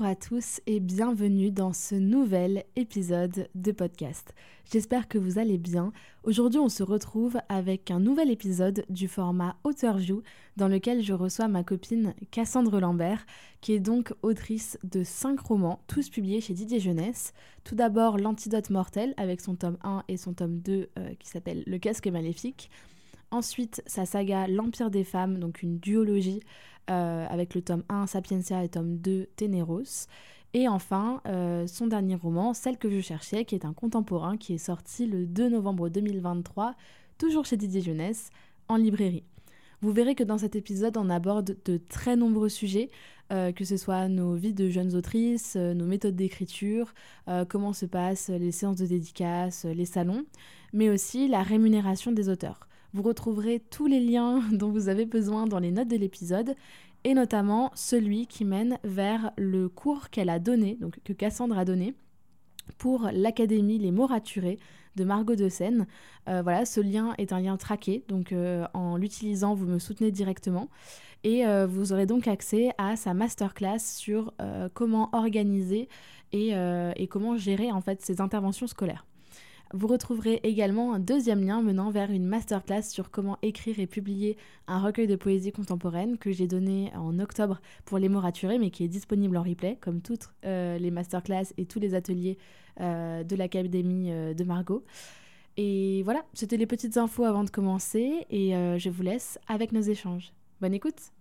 Bonjour à tous et bienvenue dans ce nouvel épisode de podcast. J'espère que vous allez bien. Aujourd'hui, on se retrouve avec un nouvel épisode du format Auteurview dans lequel je reçois ma copine Cassandre Lambert, qui est donc autrice de 5 romans, tous publiés chez Didier Jeunesse. Tout d'abord, L'Antidote Mortel avec son tome 1 et son tome 2 euh, qui s'appelle Le Casque Maléfique. Ensuite, sa saga L'Empire des femmes, donc une duologie euh, avec le tome 1 Sapientia et tome 2 Ténéros. Et enfin, euh, son dernier roman, Celle que je cherchais, qui est un contemporain qui est sorti le 2 novembre 2023, toujours chez Didier Jeunesse, en librairie. Vous verrez que dans cet épisode, on aborde de très nombreux sujets, euh, que ce soit nos vies de jeunes autrices, nos méthodes d'écriture, comment se passent les séances de dédicaces, les salons, mais aussi la rémunération des auteurs. Vous retrouverez tous les liens dont vous avez besoin dans les notes de l'épisode et notamment celui qui mène vers le cours qu'elle a donné, donc que Cassandre a donné pour l'Académie Les mots raturés de Margot de Seine. Euh, voilà, ce lien est un lien traqué, donc euh, en l'utilisant, vous me soutenez directement. Et euh, vous aurez donc accès à sa masterclass sur comment organiser et, et, comment gérer en fait ces interventions scolaires. Vous retrouverez également un deuxième lien menant vers une masterclass sur comment écrire et publier un recueil de poésie contemporaine que j'ai donné en octobre pour les mots raturés, mais qui est disponible en replay, comme toutes euh, les masterclass et tous les ateliers euh, de l'Académie euh, de Margot. Et voilà, c'était les petites infos avant de commencer, et je vous laisse avec nos échanges. Bonne écoute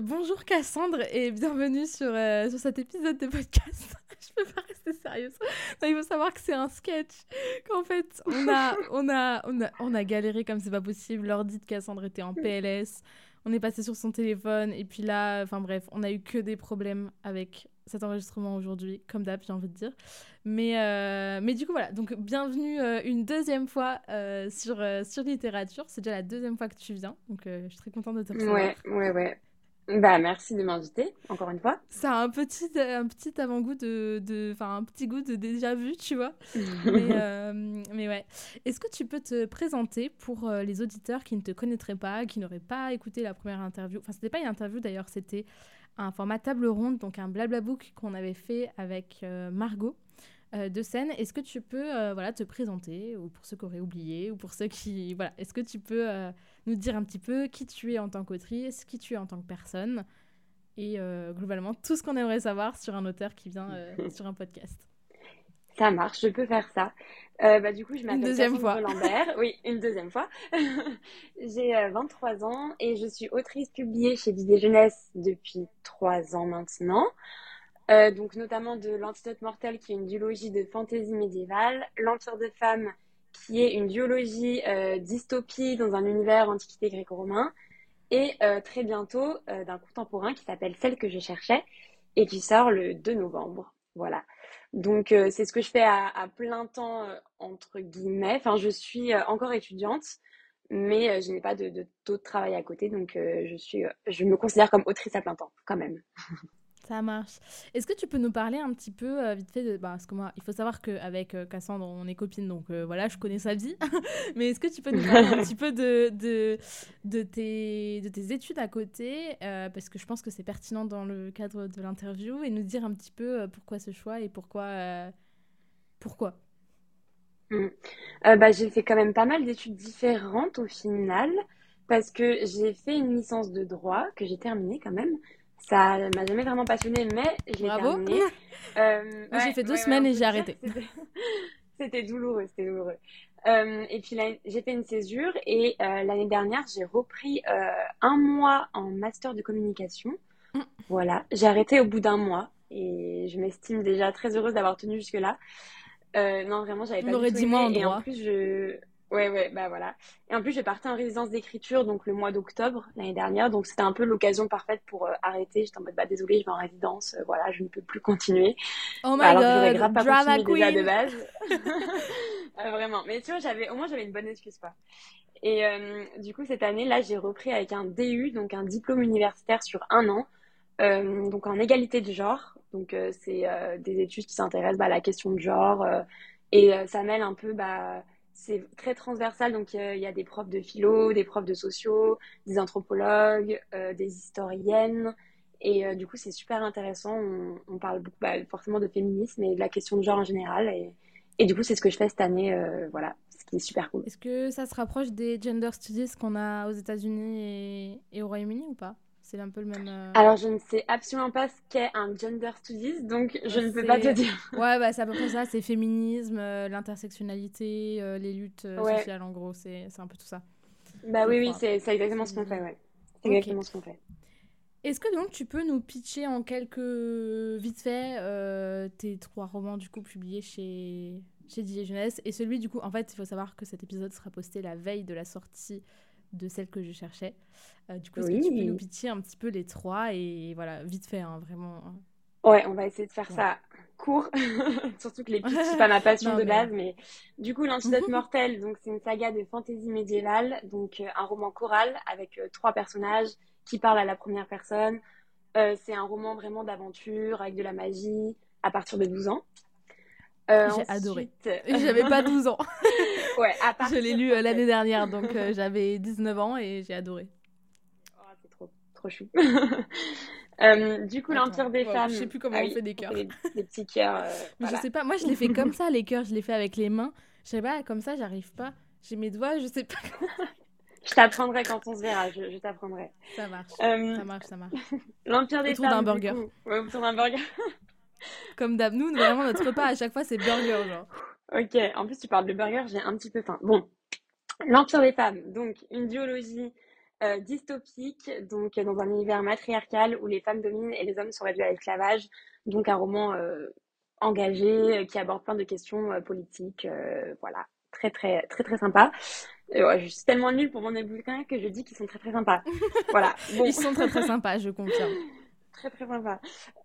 Bonjour Cassandre et bienvenue sur, sur cet épisode de podcast. je peux pas rester sérieuse. il faut savoir que c'est un sketch. Qu'en fait, on a, on a, on a, on a galéré comme c'est pas possible. L'ordi de Cassandre était en PLS. On est passé sur son téléphone. Et puis là, enfin bref, on a eu que des problèmes avec cet enregistrement aujourd'hui, comme d'hab, j'ai envie de dire. Mais, euh, mais du coup, voilà. Donc, bienvenue euh, une deuxième fois euh, sur, sur littérature. C'est déjà la deuxième fois que tu viens. Donc, je suis très contente de te recevoir. Ouais, ouais, ouais. Bah, merci de m'inviter, encore une fois. Ça a un petit, un petit avant-goût de. Enfin, un petit goût de déjà vu, tu vois. mais, euh, mais, ouais. Est-ce que tu peux te présenter pour euh, les auditeurs qui ne te connaîtraient pas, qui n'auraient pas écouté la première interview? Enfin, c'était pas une interview d'ailleurs, c'était un format table ronde, donc un blabla book qu'on avait fait avec euh, Margot. de scène. Est-ce que tu peux voilà, te présenter, ou pour ceux qui auraient oublié, ou pour ceux qui... Voilà, est-ce que tu peux nous dire un petit peu qui tu es en tant qu'autrice, qui tu es en tant que personne, et euh, globalement tout ce qu'on aimerait savoir sur un auteur qui vient euh, sur un podcast. Ça marche, je peux faire ça. Euh, bah, du coup, je m'appelle deuxième fois. Lambert. Oui, une deuxième fois. J'ai 23 ans et je suis autrice publiée chez Didier Jeunesse depuis 3 ans maintenant. donc notamment de L'Antidote Mortel, qui est une duologie de fantaisie médiévale, L'Empire de femmes, qui est une biologie euh, dystopie dans un univers antiquité gréco-romain, et euh, très bientôt euh, d'un contemporain qui s'appelle Celle que je cherchais, et qui sort le 2 novembre. Voilà. Donc c'est ce que je fais à, plein temps, entre guillemets. Enfin, je suis encore étudiante, mais je n'ai pas de, de, taux de travail à côté, donc je, suis, je me considère comme autrice à plein temps, quand même. Ça marche. Est-ce que tu peux nous parler un petit peu, euh, vite fait, de, bah, parce que moi, il faut savoir qu'avec euh, Cassandre, on est copines, donc euh, voilà, je connais sa vie. Mais est-ce que tu peux nous parler un petit peu de, de, de, tes, de tes études à côté, parce que je pense que c'est pertinent dans le cadre de l'interview, et nous dire un petit peu pourquoi ce choix et pourquoi. pourquoi? Mmh. bah, J'ai fait quand même pas mal d'études différentes au final, parce que j'ai fait une licence de droit que j'ai terminée quand même. Ça m'a jamais vraiment passionnée, mais j'ai terminé. Euh, Moi, j'ai fait deux semaines et j'ai arrêté. C'était douloureux, c'était douloureux. Euh, et puis j'ai fait une césure et euh, l'année dernière, j'ai repris un mois en master de communication. Mm. Voilà, j'ai arrêté au bout d'un mois et je m'estime déjà très heureuse d'avoir tenu jusque-là. non, vraiment, j'avais pas On aurait dit moi en droit. Et en plus, je... Ouais, ouais, bah voilà. Et en plus, je partais en résidence d'écriture donc le mois d'octobre l'année dernière. Donc c'était un peu l'occasion parfaite pour euh, arrêter. J'étais en mode, bah désolée, je vais en résidence. Euh, voilà, je ne peux plus continuer. Oh my alors god, grave pas drama déjà de base. Euh, vraiment. Mais tu vois, j'avais, au moins j'avais une bonne excuse, quoi. Et du coup, cette année, là, j'ai repris avec un DU, donc un diplôme universitaire sur un an, donc en égalité de genre. Donc c'est des études qui s'intéressent bah, à la question de genre et ça mêle un peu bah c'est très transversal. Donc, il y a des profs de philo, des profs de sociaux, des anthropologues, euh, des historiennes. Et euh, du coup, c'est super intéressant. On, parle beaucoup, bah, forcément de féminisme et de la question de genre en général. Et, et du coup, c'est ce que je fais cette année. Euh, voilà, ce qui est super cool. Est-ce que ça se rapproche des gender studies qu'on a aux États-Unis et au Royaume-Uni ou pas? C'est un peu le même. Euh, Alors, je ne sais absolument pas ce qu'est un gender studies, donc je ne peux pas te dire. Ouais, bah, c'est à peu près ça c'est féminisme, euh, l'intersectionnalité, euh, les luttes sociales, en gros, c'est un peu tout ça. Bah oui, oui, c'est exactement ce qu'on fait, ouais. C'est exactement ce qu'on fait. Est-ce que donc tu peux nous pitcher en quelques vite fait tes trois romans du coup publiés chez chez DJ Jeunesse et celui du coup en fait il faut savoir que cet épisode sera posté la veille de la sortie de celle que je cherchais. Euh, du coup, est-ce que tu peux nous pitcher un petit peu les trois et voilà, vite fait, hein, vraiment. Hein. Ouais, on va essayer de faire ça court, surtout que les pitchs, c'est pas ma passion de base, mais du coup, l'Antidote mortel, donc c'est une saga de fantasy médiévale, donc euh, un roman choral avec euh, trois personnages qui parlent à la première personne. c'est un roman vraiment d'aventure avec de la magie à partir de 12 ans. J'ai adoré. J'avais pas 12 ans. Ouais, Je l'ai lu euh, l'année dernière, donc euh, j'avais 19 ans et j'ai adoré. Oh, c'est trop, trop chou. du coup, l'Empire des femmes. Je sais plus comment ah on fait des cœurs. Des, petits cœurs. Mais je sais pas, moi je les fais comme ça, les cœurs, je les fais avec les mains. Je sais pas, comme ça, j'arrive pas. J'ai mes doigts, je sais pas. je t'apprendrai quand on se verra, je, t'apprendrai. Ça marche, ça marche, ça marche. L'Empire des autour femmes. D'un burger. Ouais, autour d'un burger. Comme d'hab, nous, vraiment, notre repas à chaque fois, c'est burger, genre. Ok, en plus, tu parles de burger, j'ai un petit peu faim. Bon, L'Empire des femmes, donc une duologie euh, dystopique, donc dans un univers matriarcal où les femmes dominent et les hommes sont réduits à l'esclavage. Donc un roman euh, engagé euh, qui aborde plein de questions politiques. voilà, très très très très sympa. je suis tellement nulle pour mon bouquins que je dis qu'ils sont très très sympas. voilà. Ils sont très très sympas, je confirme très très sympa.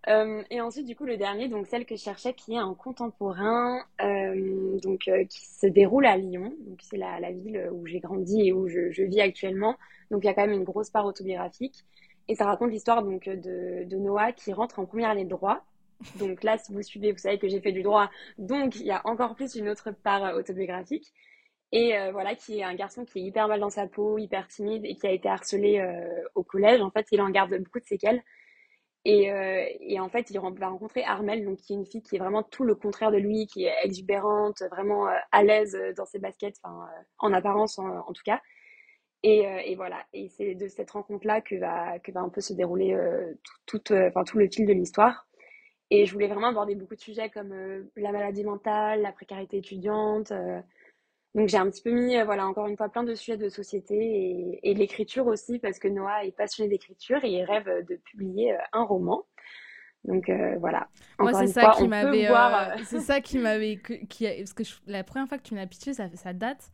Euh, et ensuite, du coup, le dernier, donc celle que je cherchais, qui est un contemporain, euh, donc euh, qui se déroule à Lyon. Donc c'est la, la, ville où j'ai grandi et où je, je, vis actuellement. Donc il y a quand même une grosse part autobiographique. Et ça raconte l'histoire donc de, de Noah qui rentre en première année de droit. Donc là, si vous suivez, vous savez que j'ai fait du droit. Donc il y a encore plus une autre part autobiographique. Et voilà, qui est un garçon qui est hyper mal dans sa peau, hyper timide et qui a été harcelé au collège. En fait, il en garde beaucoup de séquelles. Et, euh, et, en fait, il va rencontrer Armel, donc qui est une fille qui est vraiment tout le contraire de lui, qui est exubérante, vraiment euh, à l'aise dans ses baskets, enfin, euh, en apparence en, tout cas. Et, et, voilà. Et c'est de cette rencontre-là que va, que va un peu se dérouler tout, tout, enfin, tout le fil de l'histoire. Et je voulais vraiment aborder beaucoup de sujets comme la maladie mentale, la précarité étudiante, donc j'ai un petit peu mis, euh, voilà, encore une fois, plein de sujets de société et, l'écriture aussi, parce que Noah est passionné d'écriture et il rêve de publier euh, un roman. Donc euh, voilà. Moi, c'est ça, qui m'avait. c'est ça qui m'avait. Qui, parce que la première fois que tu m'as pitché, ça, ça date.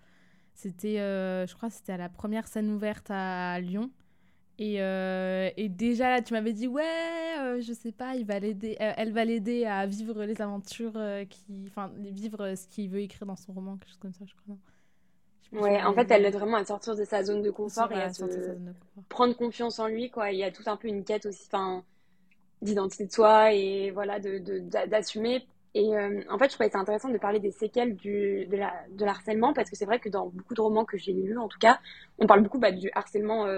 C'était, je crois, c'était à la première scène ouverte à Lyon. Et, euh, et, déjà là, tu m'avais dit, ouais, euh, je sais pas, il va l'aider, euh, elle va l'aider à vivre les aventures, qui, enfin, vivre ce qu'il veut écrire dans son roman, quelque chose comme ça, je crois. ouais, en fait, elle l'aide vraiment à sortir de sa zone de confort et à se... prendre confiance en lui, quoi. Il y a tout un peu une quête aussi, enfin, d'identité de soi et voilà, d'assumer. De, et en fait, je trouvais ça intéressant de parler des séquelles du, de, la, de l'harcèlement parce que c'est vrai que dans beaucoup de romans que j'ai lus, en tout cas, on parle beaucoup bah, du harcèlement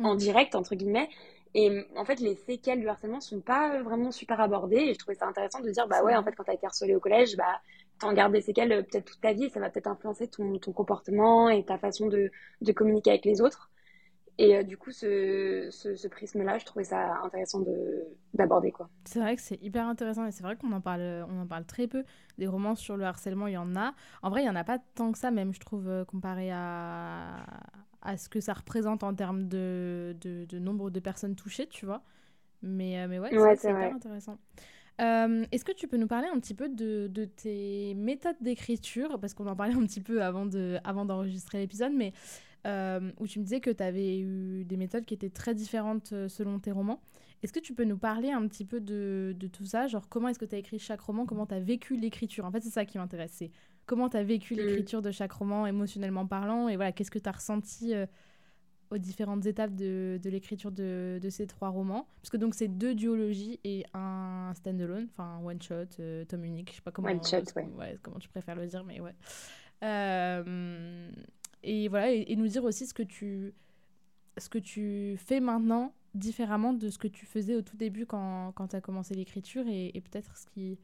en mm. direct, entre guillemets. Et en fait, les séquelles du harcèlement sont pas vraiment super abordées. Et je trouvais ça intéressant de dire, bah ouais, en fait, quand t'as été harcelé au collège, bah, t'en gardes des séquelles euh, peut-être toute ta vie. ça va peut-être influencer ton, ton, comportement et ta façon de, de communiquer avec les autres. Et euh, du coup, ce, ce, prisme-là, je trouvais ça intéressant d'aborder. quoi. C'est vrai que c'est hyper intéressant et c'est vrai qu'on en, parle, on en parle très peu. Des romans sur le harcèlement, il y en a. En vrai, il n'y en a pas tant que ça, même, je trouve, euh, comparé à, à ce que ça représente en termes de, de, nombre de personnes touchées, tu vois. Mais, euh, mais ouais, c'est hyper intéressant. Est-ce que tu peux nous parler un petit peu de, de tes méthodes d'écriture? Parce qu'on en parlait un petit peu avant d'enregistrer avant l'épisode, mais où tu me disais que tu avais eu des méthodes qui étaient très différentes selon tes romans. Est-ce que tu peux nous parler un petit peu de, de tout ça? Genre, comment est-ce que tu as écrit chaque roman? Comment tu as vécu l'écriture? En fait, c'est ça qui m'intéresse. Comment tu as vécu mmh. l'écriture de chaque roman, émotionnellement parlant Et voilà, qu'est-ce que tu as ressenti aux différentes étapes de, de l'écriture de, de, ces trois romans? Parce que donc c'est deux duologies et un stand-alone, enfin one shot, euh, tome unique, je sais pas comment, one shot, ouais. comment tu préfères le dire, mais ouais. Euh, et voilà, et, nous dire aussi ce que tu, ce que tu fais maintenant différemment de ce que tu faisais au tout début quand, quand tu as commencé l'écriture et, et peut-être ce qui,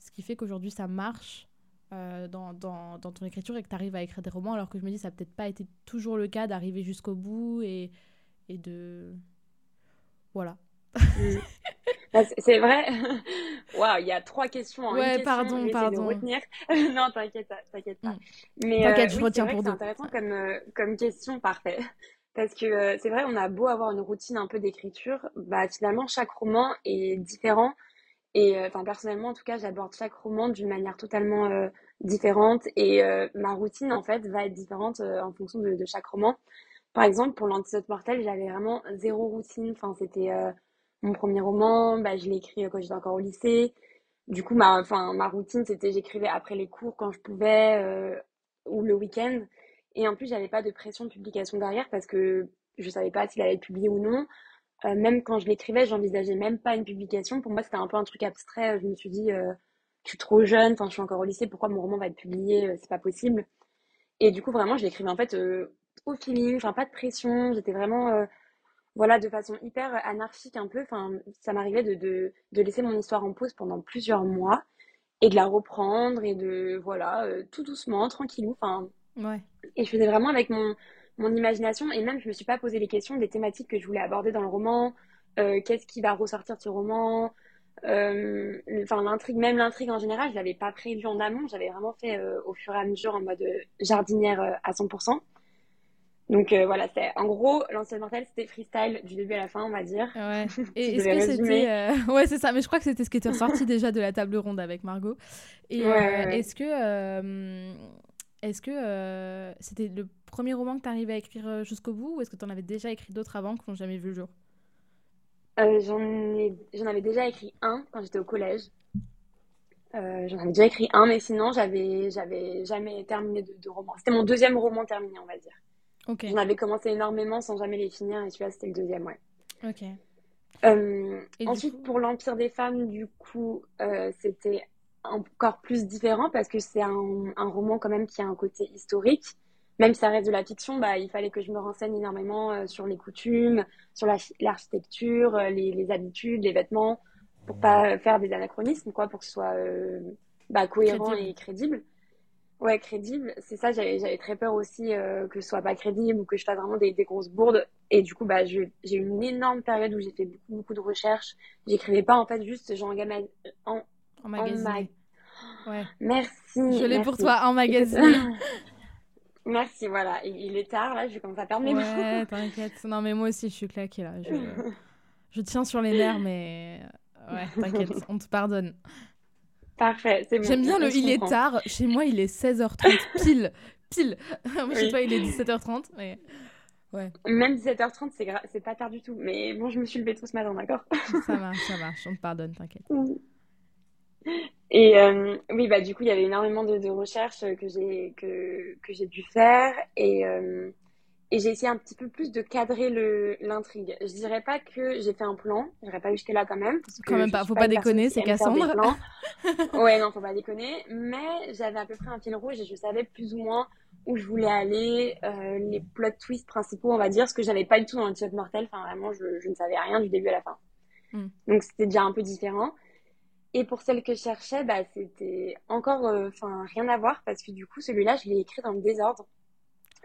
ce qui fait qu'aujourd'hui ça marche euh, dans, dans, dans, ton écriture et que tu arrives à écrire des romans, alors que je me dis ça n'a peut-être pas été toujours le cas d'arriver jusqu'au bout et, et de... Voilà. Bah, c'est vrai. Waouh, il y a trois questions. Hein. Ouais, pardon, pardon. retenir. non, t'inquiète pas, t'inquiète pas. Mm. Mais t'inquiète, euh, je retiens pour C'est intéressant comme, euh, comme question, parfait. Parce que c'est vrai, on a beau avoir une routine un peu d'écriture, bah finalement chaque roman est différent et euh, enfin personnellement, en tout cas, j'aborde chaque roman d'une manière totalement euh, différente et euh, ma routine en fait va être différente en fonction de, de, chaque roman. Par exemple, pour l'antidote mortel, j'avais vraiment zéro routine. Enfin, c'était mon premier roman, bah, je l'ai écrit quand j'étais encore au lycée. Du coup, ma, enfin, ma routine, c'était j'écrivais après les cours quand je pouvais ou le week-end. Et en plus, j'avais pas de pression de publication derrière parce que je savais pas s'il allait être publié ou non. Euh, même quand je l'écrivais, j'envisageais même pas une publication. Pour moi, c'était un peu un truc abstrait. Je me suis dit, euh, je suis trop jeune, je suis encore au lycée, pourquoi mon roman va être publié euh, C'est pas possible. Et du coup, vraiment, je l'écrivais en fait au feeling, enfin, pas de pression. J'étais vraiment, voilà, de façon hyper anarchique un peu. Enfin, ça m'arrivait de, de, de, laisser mon histoire en pause pendant plusieurs mois et de la reprendre et de, voilà, tout doucement, tranquillou. Enfin, ouais. Et je faisais vraiment avec mon mon imagination et même je me suis pas posé les questions des thématiques que je voulais aborder dans le roman, euh, qu'est-ce qui va ressortir de ce roman, euh, enfin l'intrigue, même l'intrigue en général, je l'avais pas prévu en amont, j'avais vraiment fait euh, au fur et à mesure en mode jardinière à 100%. Donc voilà, c'est en gros l'ancienne mortelle, c'était freestyle du début à la fin, on va dire. Ouais. Et est-ce que c'était ouais c'est ça, mais je crois que c'était ce qui était ressorti déjà de la table ronde avec Margot. Et est-ce que est-ce que c'était le premier roman que tu arrives à écrire euh, jusqu'au bout ou est-ce que tu en avais déjà écrit d'autres avant qui n'ont jamais vu le jour? Euh, J'en avais déjà écrit un quand j'étais au collège. Euh, j'en avais déjà écrit un, mais sinon, j'avais jamais terminé de, de romans. C'était mon deuxième roman terminé, on va dire. Ok. J'en avais commencé énormément sans jamais les finir, et celui-là, c'était le deuxième, ouais. Ok. ensuite, pour l'Empire des femmes, du coup, c'était encore plus différent parce que c'est un, un, roman quand même qui a un côté historique même si ça reste de la fiction, bah, il fallait que je me renseigne énormément euh, sur les coutumes, sur l'architecture, euh, les, habitudes, les vêtements, pour pas faire des anachronismes, quoi, pour que ce soit euh, bah, cohérent et crédible. Ouais, crédible. C'est ça, j'avais très peur aussi que ce soit pas crédible ou que je fasse vraiment des, grosses bourdes. Et du coup, bah, j'ai eu une énorme période où j'ai fait beaucoup, beaucoup de recherches. J'écrivais pas, en fait, juste, genre, en, en magazine. Ouais. Merci. Je l'ai pour toi, en magazine. Merci, voilà. Il est tard, là, je commence à perdre mes mots. Ouais, t'inquiète. Non, mais moi aussi, je suis claquée, là. Je, je tiens sur les nerfs, mais ouais, t'inquiète, on te pardonne. Parfait, c'est bon. J'aime bien le il est tard. Chez moi, il est 16h30, pile. Pile. moi, chez toi, il est 17h30, mais... Ouais. Même 17h30, c'est gra... pas tard du tout. Mais bon, je me suis levée tout ce matin, d'accord? Ça marche, ça marche. On te pardonne, t'inquiète. Et euh, oui, bah du coup, il y avait énormément de, de recherches que j'ai que, que j'ai dû faire et euh, et j'ai essayé un petit peu plus de cadrer le l'intrigue. Je dirais pas que j'ai fait un plan, j'irais pas jusque là quand même. Parce quand même pas, faut pas, déconner, c'est Cassandre. ouais, non, faut pas déconner. Mais j'avais à peu près un fil rouge et je savais plus ou moins où je voulais aller, euh, les plot twists principaux, on va dire, ce que j'avais pas du tout dans le Tueur mortel. Enfin, vraiment, je, je, ne savais rien du début à la fin. Hmm. Donc c'était déjà un peu différent. Et pour celle que je cherchais, bah, c'était encore euh, rien à voir parce que du coup, celui-là, je l'ai écrit dans le désordre.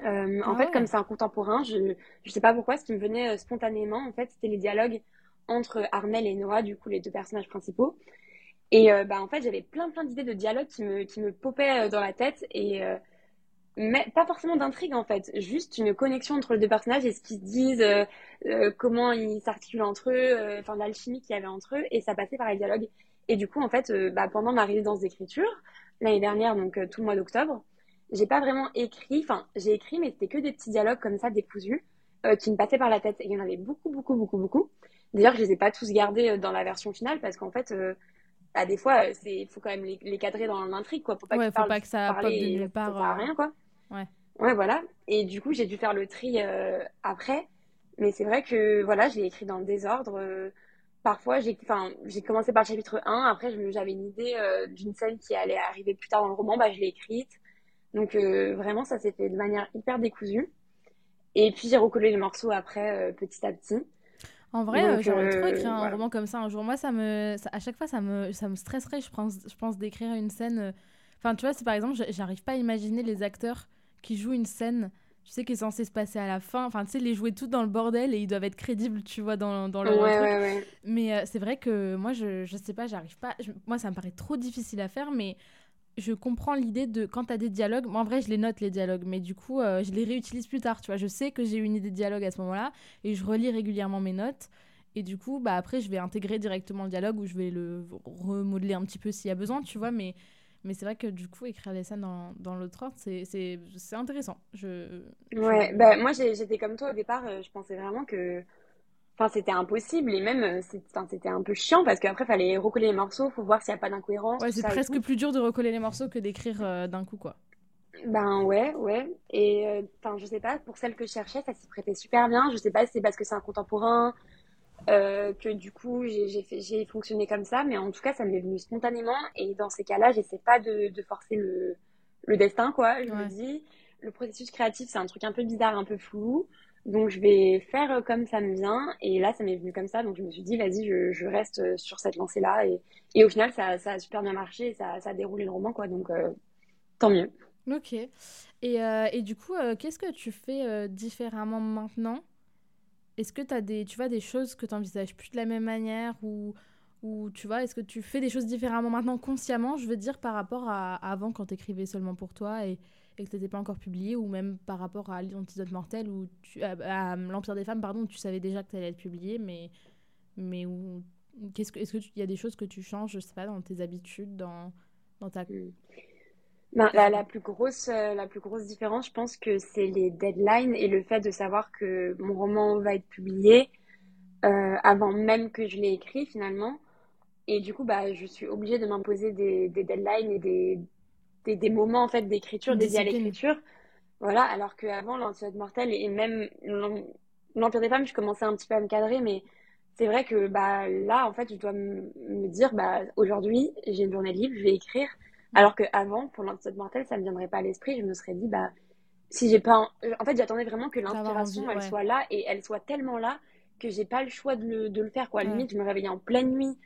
Euh, en fait, comme c'est un contemporain, je ne sais pas pourquoi, ce qui me venait euh, spontanément, en fait, c'était les dialogues entre Armel et Noah, du coup, les deux personnages principaux. Et bah, en fait, j'avais plein, plein d'idées de dialogues qui me, qui me popaient dans la tête. Et mais pas forcément d'intrigue en fait, juste une connexion entre les deux personnages et ce qu'ils se disent, comment ils s'articulent entre eux, enfin l'alchimie qu'il y avait entre eux, et ça passait par les dialogues. Et du coup, en fait, bah, pendant ma résidence d'écriture, l'année dernière, donc tout le mois d'octobre, j'ai pas vraiment écrit, enfin, j'ai écrit, mais c'était que des petits dialogues comme ça, décousus, qui me passaient par la tête. Et il y en avait beaucoup, beaucoup, beaucoup, beaucoup. D'ailleurs, je les ai pas tous gardés dans la version finale parce qu'en fait, bah, des fois, il faut quand même les, cadrer dans l'intrigue, quoi. Faut pas, ouais, faut pas que ça pop de nulle part. Ça rien, quoi. Ouais. Ouais, voilà. Et du coup, j'ai dû faire le tri après. Mais c'est vrai que voilà, j'ai écrit dans le désordre. Parfois, j'ai enfin, j'ai commencé par le chapitre 1. Après, j'avais une idée d'une scène qui allait arriver plus tard dans le roman. Bah, je l'ai écrite. Donc, vraiment, ça s'est fait de manière hyper décousue. Et puis, j'ai recollé les morceaux après, petit à petit. En vrai, j'aurais trop écrit un roman comme ça un jour. Moi, ça me, à chaque fois, ça me, ça me stresserait, je pense, je pense d'écrire une scène. Enfin, tu vois, c'est par exemple, j'arrive pas à imaginer les acteurs qui jouent une scène tu sais, qui est censé se passer à la fin. Enfin, tu sais, les jouer tout dans le bordel et ils doivent être crédibles, tu vois, dans, dans leur ouais, Ouais, ouais. Mais euh, c'est vrai que moi, je, je sais pas, j'arrive pas. moi, ça me paraît trop difficile à faire, mais je comprends l'idée de quand tu as des dialogues. Moi, en vrai, je les note, les dialogues, mais du coup, euh, je les réutilise plus tard, tu vois. Je sais que j'ai une idée de dialogue à ce moment-là et je relis régulièrement mes notes. Et du coup, bah, après, je vais intégrer directement le dialogue ou je vais le remodeler un petit peu s'il y a besoin, tu vois. Mais mais c'est vrai que du coup, écrire les scènes dans, dans l'autre ordre, c'est intéressant. Je, ouais, Bah, moi j'étais comme toi au départ, euh, je pensais vraiment que enfin, c'était impossible et même euh, c'était un peu chiant parce qu'après, il fallait recoller les morceaux, faut voir s'il n'y a pas d'incohérence. Ouais, c'est presque plus dur de recoller les morceaux que d'écrire euh, d'un coup, quoi. Ben ouais, ouais. Et enfin, je sais pas, pour celle que je cherchais, ça s'y prêtait super bien. Je sais pas si c'est parce que c'est un contemporain, euh, que du coup j'ai fonctionné comme ça, mais en tout cas ça m'est venu spontanément. Et dans ces cas-là j'essaie pas de, de, forcer le, le, destin quoi. Je me dis. Le processus créatif c'est un truc un peu bizarre, un peu flou, donc je vais faire comme ça me vient. Et là ça m'est venu comme ça. Donc je me suis dit vas-y je, je, reste sur cette lancée là et, et au final ça, ça, a super bien marché et ça, ça a déroulé le roman quoi. Donc euh, tant mieux. Ok. Et, euh, et du coup qu'est-ce que tu fais différemment maintenant? Est-ce que tu as des, tu vois, des choses que tu envisages plus de la même manière ou, tu vois, est-ce que tu fais des choses différemment maintenant consciemment, je veux dire, par rapport à, avant quand tu écrivais seulement pour toi et, et que tu n'étais pas encore publié ou même par rapport à l'antidote mortel ou à, l'Empire des femmes, pardon, où tu savais déjà que tu allais être publié, mais, mais où, qu'est-ce que, est-ce qu'il y a des choses que tu changes, je sais pas, dans tes habitudes, dans, dans ta... Ben, la, plus grosse, euh, la plus grosse différence, je pense que c'est les deadlines et le fait de savoir que mon roman va être publié euh, avant même que je l'ai écrit finalement. Et du coup, bah, je suis obligée de m'imposer des, des, deadlines et des, des, des moments en fait d'écriture dédiés à l'écriture. Voilà, alors qu'avant, l'Antidote Mortel et même l'Empire des Femmes, je commençais un petit peu à me cadrer, mais c'est vrai que bah, là, en fait, je dois me dire, bah, aujourd'hui, j'ai une journée libre, je vais écrire. Alors qu'avant, pour l'antidote mortel, ça ne me viendrait pas à l'esprit. Je me serais dit, bah, si j'ai pas. En fait, j'attendais vraiment que l'inspiration, elle soit là et elle soit tellement là que j'ai pas le choix de le, de le faire. Quoi. Limite, je me réveillais en pleine nuit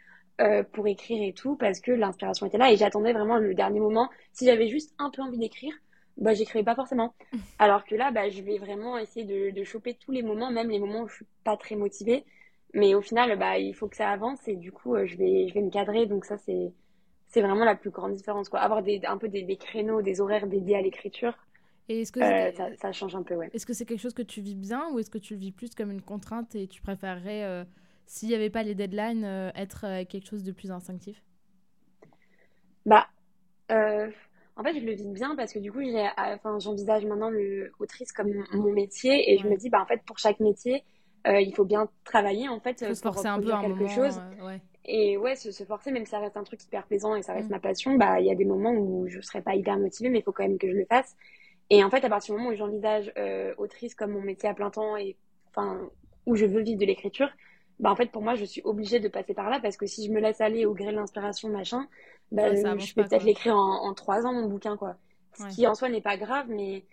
euh, pour écrire et tout parce que l'inspiration était là et j'attendais vraiment le dernier moment. Si j'avais juste un peu envie d'écrire, bah, j'écrivais pas forcément. Alors que là, bah, je vais vraiment essayer de, de choper tous les moments, même les moments où je suis pas très motivée. Mais au final, bah, il faut que ça avance et du coup, euh, je, vais, je vais me cadrer. Donc, ça, c'est c'est vraiment la plus grande différence. Quoi. Avoir des, un peu des, des créneaux, des horaires dédiés à l'écriture, et est-ce que euh, ça, ça, change un peu, ouais. Est-ce que c'est quelque chose que tu vis bien ou est-ce que tu le vis plus comme une contrainte et tu préférerais, euh, s'il n'y avait pas les deadlines, euh, être quelque chose de plus instinctif? Bah, en fait, je le vis bien parce que du coup, j'envisage maintenant l'autrice comme mon métier et je me dis, bah, en fait, pour chaque métier, il faut bien travailler en fait faut pour forcer un peu quelque moment, chose. Ouais. Et ouais, se, se, forcer, même si ça reste un truc hyper plaisant et ça reste mm. ma passion, bah il y a des moments où je serais pas hyper motivée, mais il faut quand même que je le fasse. Et en fait, à partir du moment où j'envisage euh, autrice comme mon métier à plein temps et enfin où je veux vivre de l'écriture, bah en fait pour moi je suis obligée de passer par là parce que si je me laisse aller au gré de l'inspiration machin, bah, je peux peut-être l'écrire en, trois ans mon bouquin quoi. Ce qui en soi n'est pas grave, mais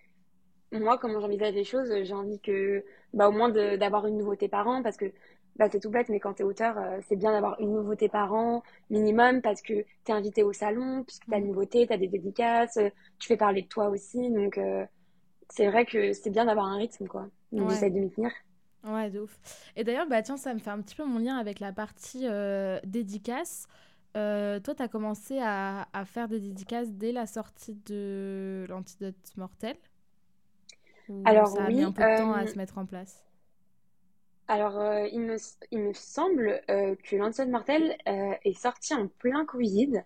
moi comment j'envisage les choses, j'ai envie que bah au moins d'avoir une nouveauté par an parce que bah, c'est tout bête, mais quand tu es auteur, euh, c'est bien d'avoir une nouveauté par an, minimum, parce que tu es invité au salon, puisque tu as une mm. nouveauté, tu as des dédicaces, euh, tu fais parler de toi aussi. Donc, euh, c'est vrai que c'est bien d'avoir un rythme, quoi. Donc, j'essaie de m'y tenir. Ouais, de ouf. Et d'ailleurs, bah, tiens, ça me fait un petit peu mon lien avec la partie dédicace. toi, tu as commencé à, à, faire des dédicaces dès la sortie de l'antidote mortel? Alors, ça a oui, mis un peu de temps à se mettre en place? Alors, euh, il me, il me semble euh, que Lancelot Mortel euh, est sorti en plein Covid.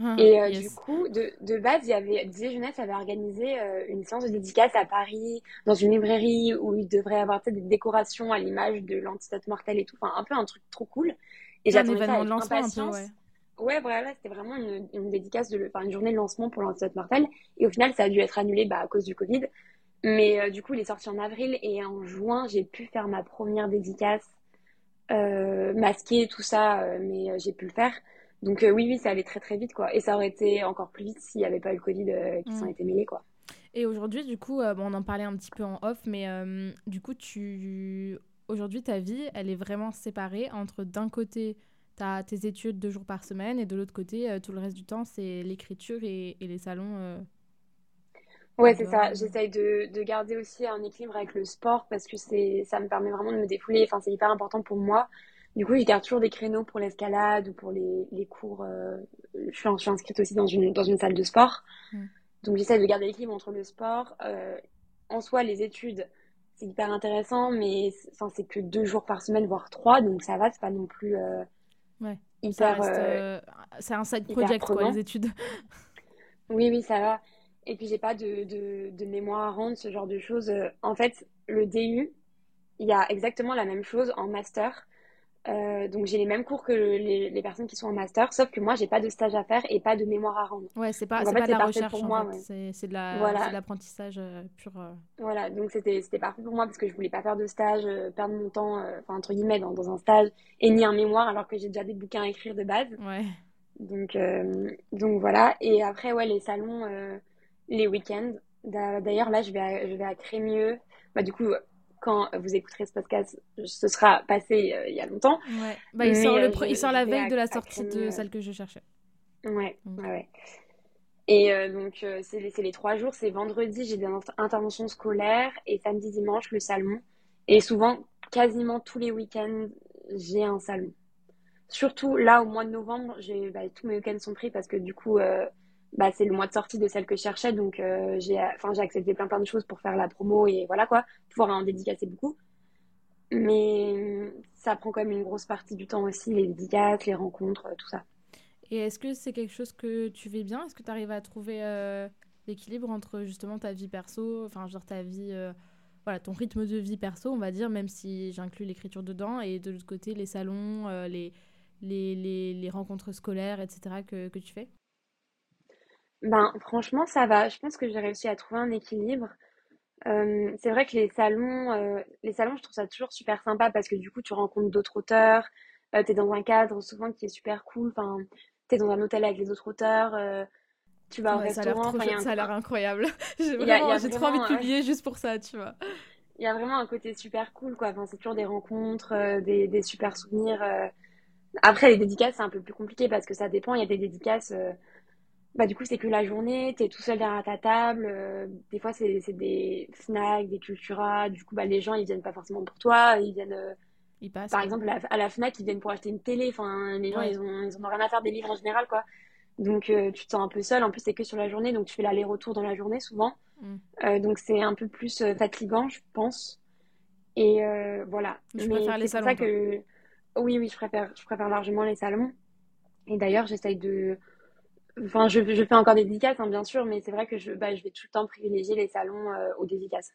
Ah, Et euh, du coup, de, de base, il y avait, Disney Jeunesse avait organisé une séance de dédicace à Paris, dans une librairie où il devrait y avoir des décorations à l'image de l'Antidote Mortel et tout. Enfin, un peu un truc trop cool. Et j'attendais ça avec lancement un peu, impatience. ouais. Ouais, voilà, c'était vraiment une, une dédicace, de, le- enfin, une journée de lancement pour l'Antidote Mortel. Et au final, ça a dû être annulé bah, à cause du Covid. Mais euh, du coup, il est sorti en avril et en juin, j'ai pu faire ma première dédicace euh, masquée, tout ça, euh, mais j'ai pu le faire. Donc oui, oui, ça allait très très vite, quoi. Et ça aurait été encore plus vite s'il n'y avait pas eu le Covid qui s'en Mm. était mêlé, quoi. Et aujourd'hui, du coup, bon, on en parlait un petit peu en off, mais du coup, tu... aujourd'hui, ta vie, elle est vraiment séparée entre d'un côté, tu as tes études deux jours par semaine, et de l'autre côté, tout le reste du temps, c'est l'écriture et, et les salons Ouais, c'est ça. J'essaye de, de garder aussi un équilibre avec le sport parce que c'est, ça me permet vraiment de me défouler. Enfin, c'est hyper important pour moi. Du coup, je garde toujours des créneaux pour l'escalade ou pour les, les cours. euh, je suis, je suis inscrite aussi dans une, dans une salle de sport. Mm. Donc, j'essaie de garder l'équilibre entre le sport. euh, en soi, les études, c'est hyper intéressant, mais c'est- que deux jours par semaine, voire trois. Donc, ça va, c'est pas non plus euh, Ouais, hyper, euh, c'est un side project, quoi, les études. Oui, oui, ça va. Et puis, j'ai pas de, de, de mémoire à rendre, ce genre de choses. Euh, En fait, le DU, il y a exactement la même chose en master. Euh, donc, j'ai les mêmes cours que les, les personnes qui sont en master, sauf que moi, j'ai pas de stage à faire et pas de mémoire à rendre. Ouais, c'est pas, Donc, en fait, pas de la recherche, pour moi, ouais. c'est de la, Voilà, l'apprentissage euh, pur. voilà. Donc, c'était, parfait pour moi parce que je voulais pas faire de stage, perdre mon temps, euh, enfin, entre guillemets, dans, dans un stage et ni un mémoire alors que j'ai déjà des bouquins à écrire de base. Ouais. Donc, euh, donc voilà. Et après, ouais, les salons, les week-ends. D'a- D'ailleurs, là, je vais à, je vais à Crémieux. Bah, du coup, quand vous écouterez ce podcast, ce sera passé euh, il y a longtemps. Ouais. Bah, il Mais sort, le euh, pre- je, il sort la veille à, de la sortie de celle que je cherchais. Ouais, ouais. Et euh, donc, euh, c'est les, les trois jours. C'est vendredi, j'ai des inter- interventions scolaires. Et samedi, dimanche, le salon. Et souvent, quasiment tous les week-ends, j'ai un salon. Surtout là, au mois de novembre, bah, tous mes week-ends sont pris parce que du coup, bah, c'est le mois de sortie de celle que je cherchais. Donc, euh, j'ai, enfin, j'ai accepté plein plein de choses pour faire la promo et voilà quoi, pouvoir en dédicacer beaucoup. Mais euh, ça prend quand même une grosse partie du temps aussi, les dédicaces, les rencontres, euh, tout ça. Et est-ce que c'est quelque chose que tu fais bien? Est-ce que tu arrives à trouver euh, l'équilibre entre justement ta vie perso, enfin, genre ta vie, euh, voilà, ton rythme de vie perso, on va dire, même si j'inclus l'écriture dedans, et de l'autre côté, les salons, euh, les, les, les, les rencontres scolaires, etc., que, que tu fais? Ben, franchement, ça va. Je pense que j'ai réussi à trouver un équilibre. Euh, c'est vrai que les salons, euh, les salons, je trouve ça toujours super sympa parce que du coup, tu rencontres d'autres auteurs, euh, t'es dans un cadre souvent qui est super cool, enfin, t'es dans un hôtel avec les autres auteurs, euh, tu vas au Ouais, ça a l'air restaurant, enfin, un, ça a l'air incroyable. J'ai trop envie de ouais, publier juste pour ça, tu vois. il y a vraiment un côté super cool, quoi. Enfin, c'est toujours des rencontres, des, des super souvenirs. Après, les dédicaces, c'est un peu plus compliqué parce que ça dépend. Il y a des dédicaces, bah, du coup, c'est que la journée, t'es tout seul derrière ta table. euh, des fois, c'est c'est des Fnac, des Cultura. Du coup, bah, les gens, ils viennent pas forcément pour toi. Ils viennent, euh, Il passe, par exemple, à la Fnac, ils viennent pour acheter une télé. Enfin, les gens, Ouais. ils ont, ils ont rien à faire des livres en général, quoi. Donc, euh, tu te sens un peu seul. En plus, c'est que sur la journée. Donc, tu fais l'aller-retour dans la journée, souvent. Mm. Euh, donc, c'est un peu plus fatigant, je pense. Et voilà. Je Mais préfère les salons, ça que, oui, oui, je préfère, je préfère largement les salons. Et d'ailleurs, j'essaye de, enfin, je, fais encore des dédicaces, hein, bien sûr, mais c'est vrai que je, bah, je vais tout le temps privilégier les salons euh, aux dédicaces.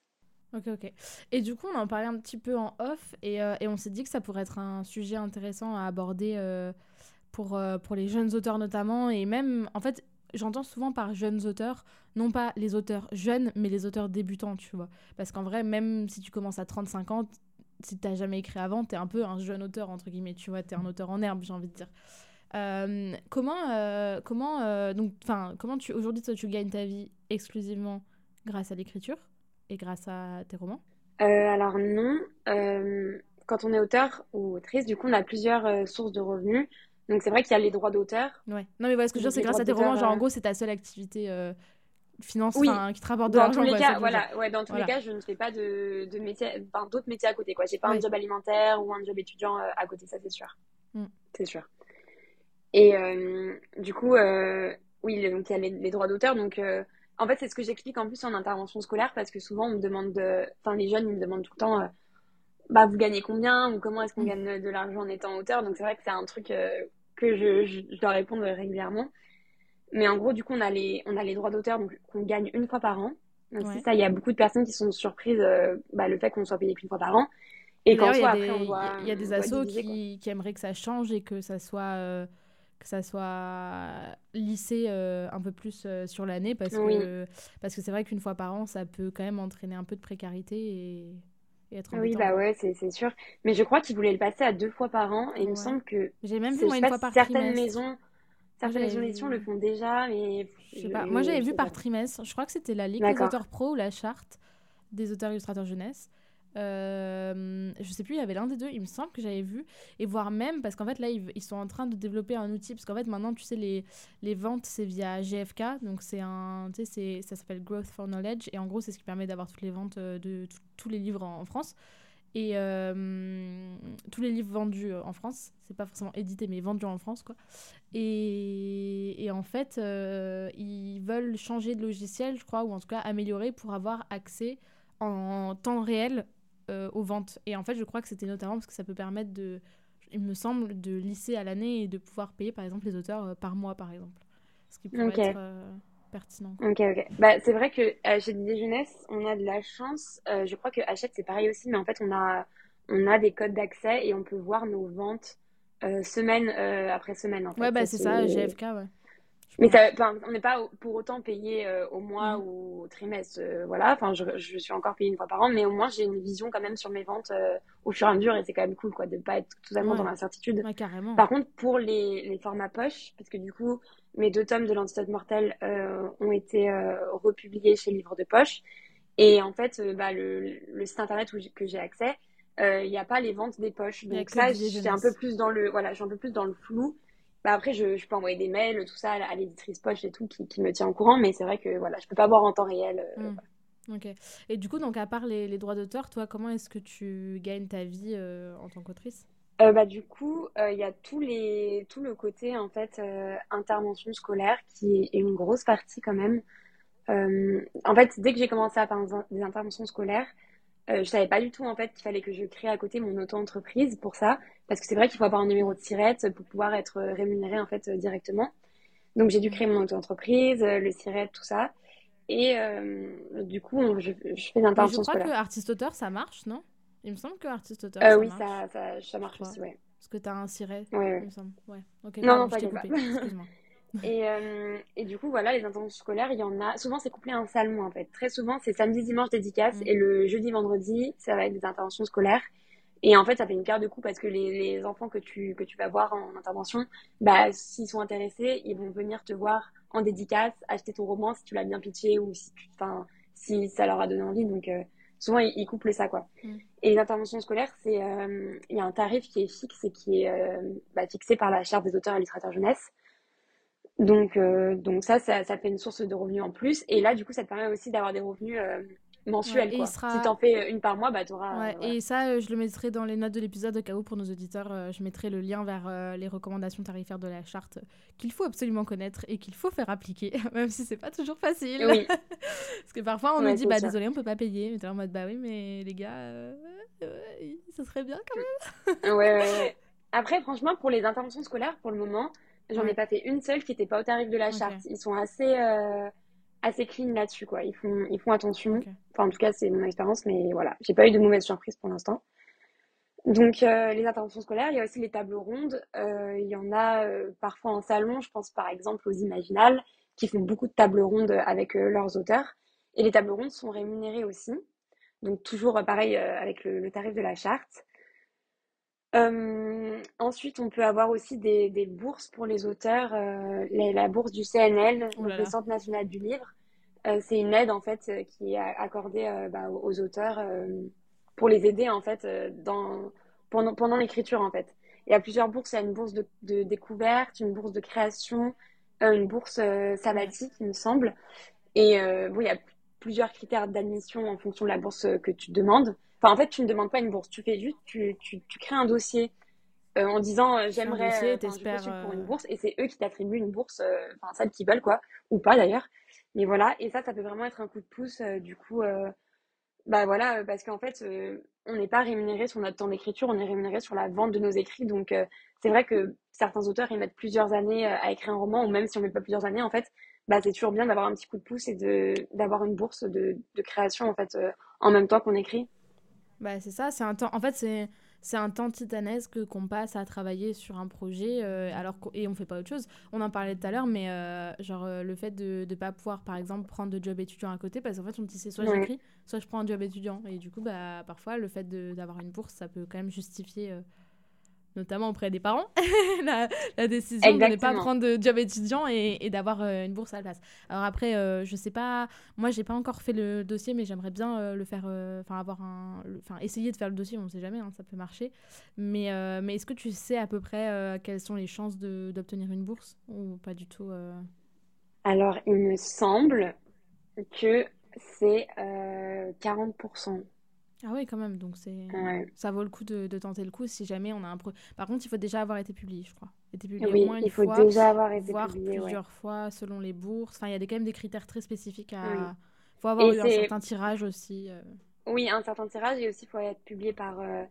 Ok, ok. Et du coup, on en parlait un petit peu en off et, euh, on s'est dit que ça pourrait être un sujet intéressant à aborder euh, pour, pour les jeunes auteurs notamment. Et même, en fait, j'entends souvent par jeunes auteurs, non pas les auteurs jeunes, mais les auteurs débutants, tu vois. Parce qu'en vrai, même si tu commences à 35 ans, si t'as jamais écrit avant, t'es un peu un jeune auteur, entre guillemets, tu vois, t'es un auteur en herbe, j'ai envie de dire. Euh, comment, euh, comment, euh, donc, enfin, comment tu, aujourd'hui, tu gagnes ta vie exclusivement grâce à l'écriture et grâce à tes romans? Alors non, quand on est auteur ou autrice, du coup, on a plusieurs sources de revenus. Donc c'est vrai qu'il y a les droits d'auteur. Ouais. Non, mais voilà, ce que je veux dire, c'est grâce à tes romans, genre, en gros, c'est ta seule activité finance, Oui, qui te rapporte de dans tous l'argent, les cas, voilà, ouais, dans tous les cas, je ne fais pas de, de métier, d'autres métiers à côté, quoi. J'ai pas un job alimentaire ou un job étudiant à côté, ça c'est sûr. Mm. C'est sûr. Et euh, du coup, euh, oui, donc il y a les, les droits d'auteur. Donc, euh, en fait, c'est ce que j'explique en plus en intervention scolaire parce que souvent on me demande, de- enfin, les jeunes, ils me demandent tout le temps, euh, bah, vous gagnez combien ou comment est-ce qu'on mm. gagne de l'argent en étant auteur? Donc c'est vrai que c'est un truc que je, je, dois répondre régulièrement. Mais en gros, du coup, on a les, on a les droits d'auteur qu'on gagne une fois par an. Donc c'est ça, il y a beaucoup de personnes qui sont surprises bah, le fait qu'on soit payé qu'une fois par an. Et quand il y, a des assos qui, qui, aimeraient que ça change et que ça soit que ça soit lissé euh, un peu plus euh, sur l'année parce que parce que c'est vrai qu'une fois par an ça peut quand même entraîner un peu de précarité et, être oui bah ouais c'est sûr. Mais je crois qu'ils voulaient le passer à deux fois par an et il me semble que j'ai même vu moi, une fois par certaines maisons certaines maisons d'édition le font déjà mais je sais pas. Moi j'avais vu par trimestre. Je crois que c'était la ligue des auteurs pro ou la charte des auteurs illustrateurs jeunesse euh, je sais plus, il y avait l'un des deux, il me semble que j'avais vu. Et voire même, parce qu'en fait, là, ils, sont en train de développer un outil. Parce qu'en fait, maintenant, tu sais, les, les ventes, c'est via GFK. Donc, c'est un. Tu sais, ça s'appelle Growth for Knowledge. Et en gros, c'est ce qui permet d'avoir toutes les ventes euh, de tous les livres en, France. Et euh, tous les livres vendus en France, c'est pas forcément édité, mais vendus en France, quoi. Et, et en fait, ils veulent changer de logiciel, je crois, ou en tout cas améliorer pour avoir accès en temps réel euh, aux ventes. Et en fait, je crois que c'était notamment parce que ça peut permettre de, il me semble, de lisser à l'année et de pouvoir payer, par exemple, les auteurs euh, par mois, par exemple. Ce qui pourrait être euh, pertinent. Ok, ok. Bah, c'est vrai que chez des Jeunesse, on a de la chance. je crois que Hachette, c'est pareil aussi, mais en fait, on a, on a des codes d'accès et on peut voir nos ventes semaine après semaine. En fait. Ouais, bah, c'est ça, GFK, ouais. Mais ça, on n'est pas pour autant payé euh, au mois mm. ou au trimestre, euh, voilà. Enfin, je, je, suis encore payée une fois par an, mais au moins j'ai une vision quand même sur mes ventes euh, au fur et à mesure, et c'est quand même cool, quoi, de pas être totalement dans l'incertitude. carrément. Par contre, pour les, les formats poche, parce que du coup, mes deux tomes de l'antidote mortel ont été republiés chez Livre de Poche, et en fait, bah, le, le, site internet où que j'ai accès, il n'y a pas les ventes des poches. Donc là, j'ai un peu plus dans le, voilà, j'ai un peu plus dans le flou. Bah, après, je, je, peux envoyer des mails, tout ça, à l'éditrice poche et tout, qui, qui, me tient au courant, mais c'est vrai que voilà, je peux pas voir en temps réel. Euh, hmm. Ok. Et du coup, donc, à part les, les droits d'auteur, toi, comment est-ce que tu gagnes ta vie euh, en tant qu'autrice? Euh, bah, du coup, il y a tous les, tout le côté en fait intervention scolaire qui est une grosse partie quand même. en fait, dès que j'ai commencé à faire des interventions scolaires, euh, je savais pas du tout en fait qu'il fallait que je crée à côté mon auto-entreprise pour ça, parce que c'est vrai qu'il faut avoir un numéro de SIRET pour pouvoir être rémunéré en fait euh, directement. Donc j'ai dû créer mon auto-entreprise, euh, le SIRET, tout ça. Et euh, du coup, je, je, fais l'intervention scolaire. Je crois que artiste-auteur, ça marche, non? Il me semble que artiste-auteur, ça oui, marche. Ça, ça, ça marche aussi, ouais. Parce que tu as un SIRET, ouais, il me semble. Ouais. Okay, non, non, pas Excuse-moi. Et, euh, et, du coup, voilà, les intentions scolaires, il y en a. Souvent, c'est couplé à un salon, en fait. Très souvent, c'est samedi, dimanche dédicace. Mm. Et le jeudi, vendredi, ça va être des interventions scolaires. Et en fait, ça fait une carte de coup parce que les, les, enfants que tu, que tu vas voir en intervention, bah, s'ils sont intéressés, ils vont venir te voir en dédicace, acheter ton roman si tu l'as bien pitché ou si, tu, si ça leur a donné envie. Donc, euh, souvent, ils, couplent ça, quoi. Mm. Et les interventions scolaires, c'est, euh, il y a un tarif qui est fixe et qui est bah, fixé par la charte des auteurs et illustrateurs jeunesse. Donc, euh, donc ça, ça, ça, fait une source de revenus en plus. Et là, du coup, ça te permet aussi d'avoir des revenus euh, mensuels. quoi. Sera... Si t'en fais une par mois, bah t'auras. Ouais, Et ça, euh, je le mettrai dans les notes de l'épisode au cas où pour nos auditeurs. je mettrai le lien vers les recommandations tarifaires de la charte qu'il faut absolument connaître et qu'il faut faire appliquer, même si c'est pas toujours facile. Oui. Parce que parfois, on nous dit, bah désolé, on peut pas payer. Mais t'es en mode, bah oui, mais les gars, ça serait bien quand même. ouais, ouais, ouais. Après, franchement, pour les interventions scolaires, pour le moment, J'en ai pas fait une seule qui n'était pas au tarif de la charte. Ils sont assez, euh, assez clean là-dessus, quoi. Ils font, ils font attention. Enfin, en tout cas, c'est mon expérience, mais voilà. J'ai pas eu de mauvaise surprise pour l'instant. Donc, euh, les interventions scolaires, il y a aussi les tables rondes. Euh, il y en a parfois en salon. Je pense par exemple aux Imaginales, qui font beaucoup de tables rondes avec leurs auteurs. Et les tables rondes sont rémunérées aussi. Donc, toujours pareil avec le tarif de la charte. Euh, ensuite, on peut avoir aussi des, des bourses pour les auteurs. Euh, la, bourse du CNL, le Centre national du livre, euh, c'est une aide en fait qui est accordée bah, aux auteurs pour les aider en fait dans pendant pendant l'écriture en fait. Il y a plusieurs bourses. Il y a une bourse de, de découverte, une bourse de création, une bourse sabbatique, il me semble. Et bon, il y a plusieurs critères d'admission en fonction de la bourse que tu demandes. Enfin, en fait, tu ne demandes pas une bourse. Tu fais juste, tu, tu, tu crées un dossier euh, en disant euh, j'aimerais euh, pour une bourse et c'est eux qui t'attribuent une bourse, enfin celle qu'ils veulent quoi, ou pas d'ailleurs. Mais voilà, et ça, ça peut vraiment être un coup de pouce du coup bah voilà, parce qu'en fait, on n'est pas rémunéré sur notre temps d'écriture, on est rémunéré sur la vente de nos écrits. Donc, c'est vrai que certains auteurs, ils mettent plusieurs années à écrire un roman, ou même si on met pas plusieurs années, en fait, bah, c'est toujours bien d'avoir un petit coup de pouce et d'avoir une bourse de, de création, en fait, en même temps qu'on écrit. Bah, c'est ça, c'est un temps. En fait, c'est c'est un temps titanesque qu'on passe à travailler sur un projet euh, alors et on fait pas autre chose. On en parlait tout à l'heure, mais euh, genre euh, le fait de ne pas pouvoir, par exemple, prendre de job étudiant à côté, parce qu'en fait, on dit c'est soit j'écris, soit je prends un job étudiant. Et du coup, bah, parfois, le fait d'avoir une bourse, ça peut quand même justifier notamment auprès des parents, la, décision de ne pas prendre de job étudiant et, d'avoir euh, une bourse à la place. Alors après, euh, je sais pas, moi j'ai pas encore fait le dossier, mais j'aimerais bien euh, le faire, enfin avoir un, enfin essayer de faire le dossier, on ne sait jamais, hein, ça peut marcher. Mais, mais est-ce que tu sais à peu près quelles sont les chances d'obtenir une bourse ou pas du tout Alors il me semble que c'est 40%. Ah oui, quand même. Donc c'est ça vaut le coup de, tenter le coup si jamais on a un pro... Par contre, il faut déjà avoir été publié, je crois. Été publié oui, au moins une il faut déjà avoir été voire publié, plusieurs fois selon les bourses. Enfin, il y a des, quand même des critères très spécifiques à. Il faut avoir eu un certain tirage aussi. Euh. Oui, un certain tirage et aussi il faut être publié par euh,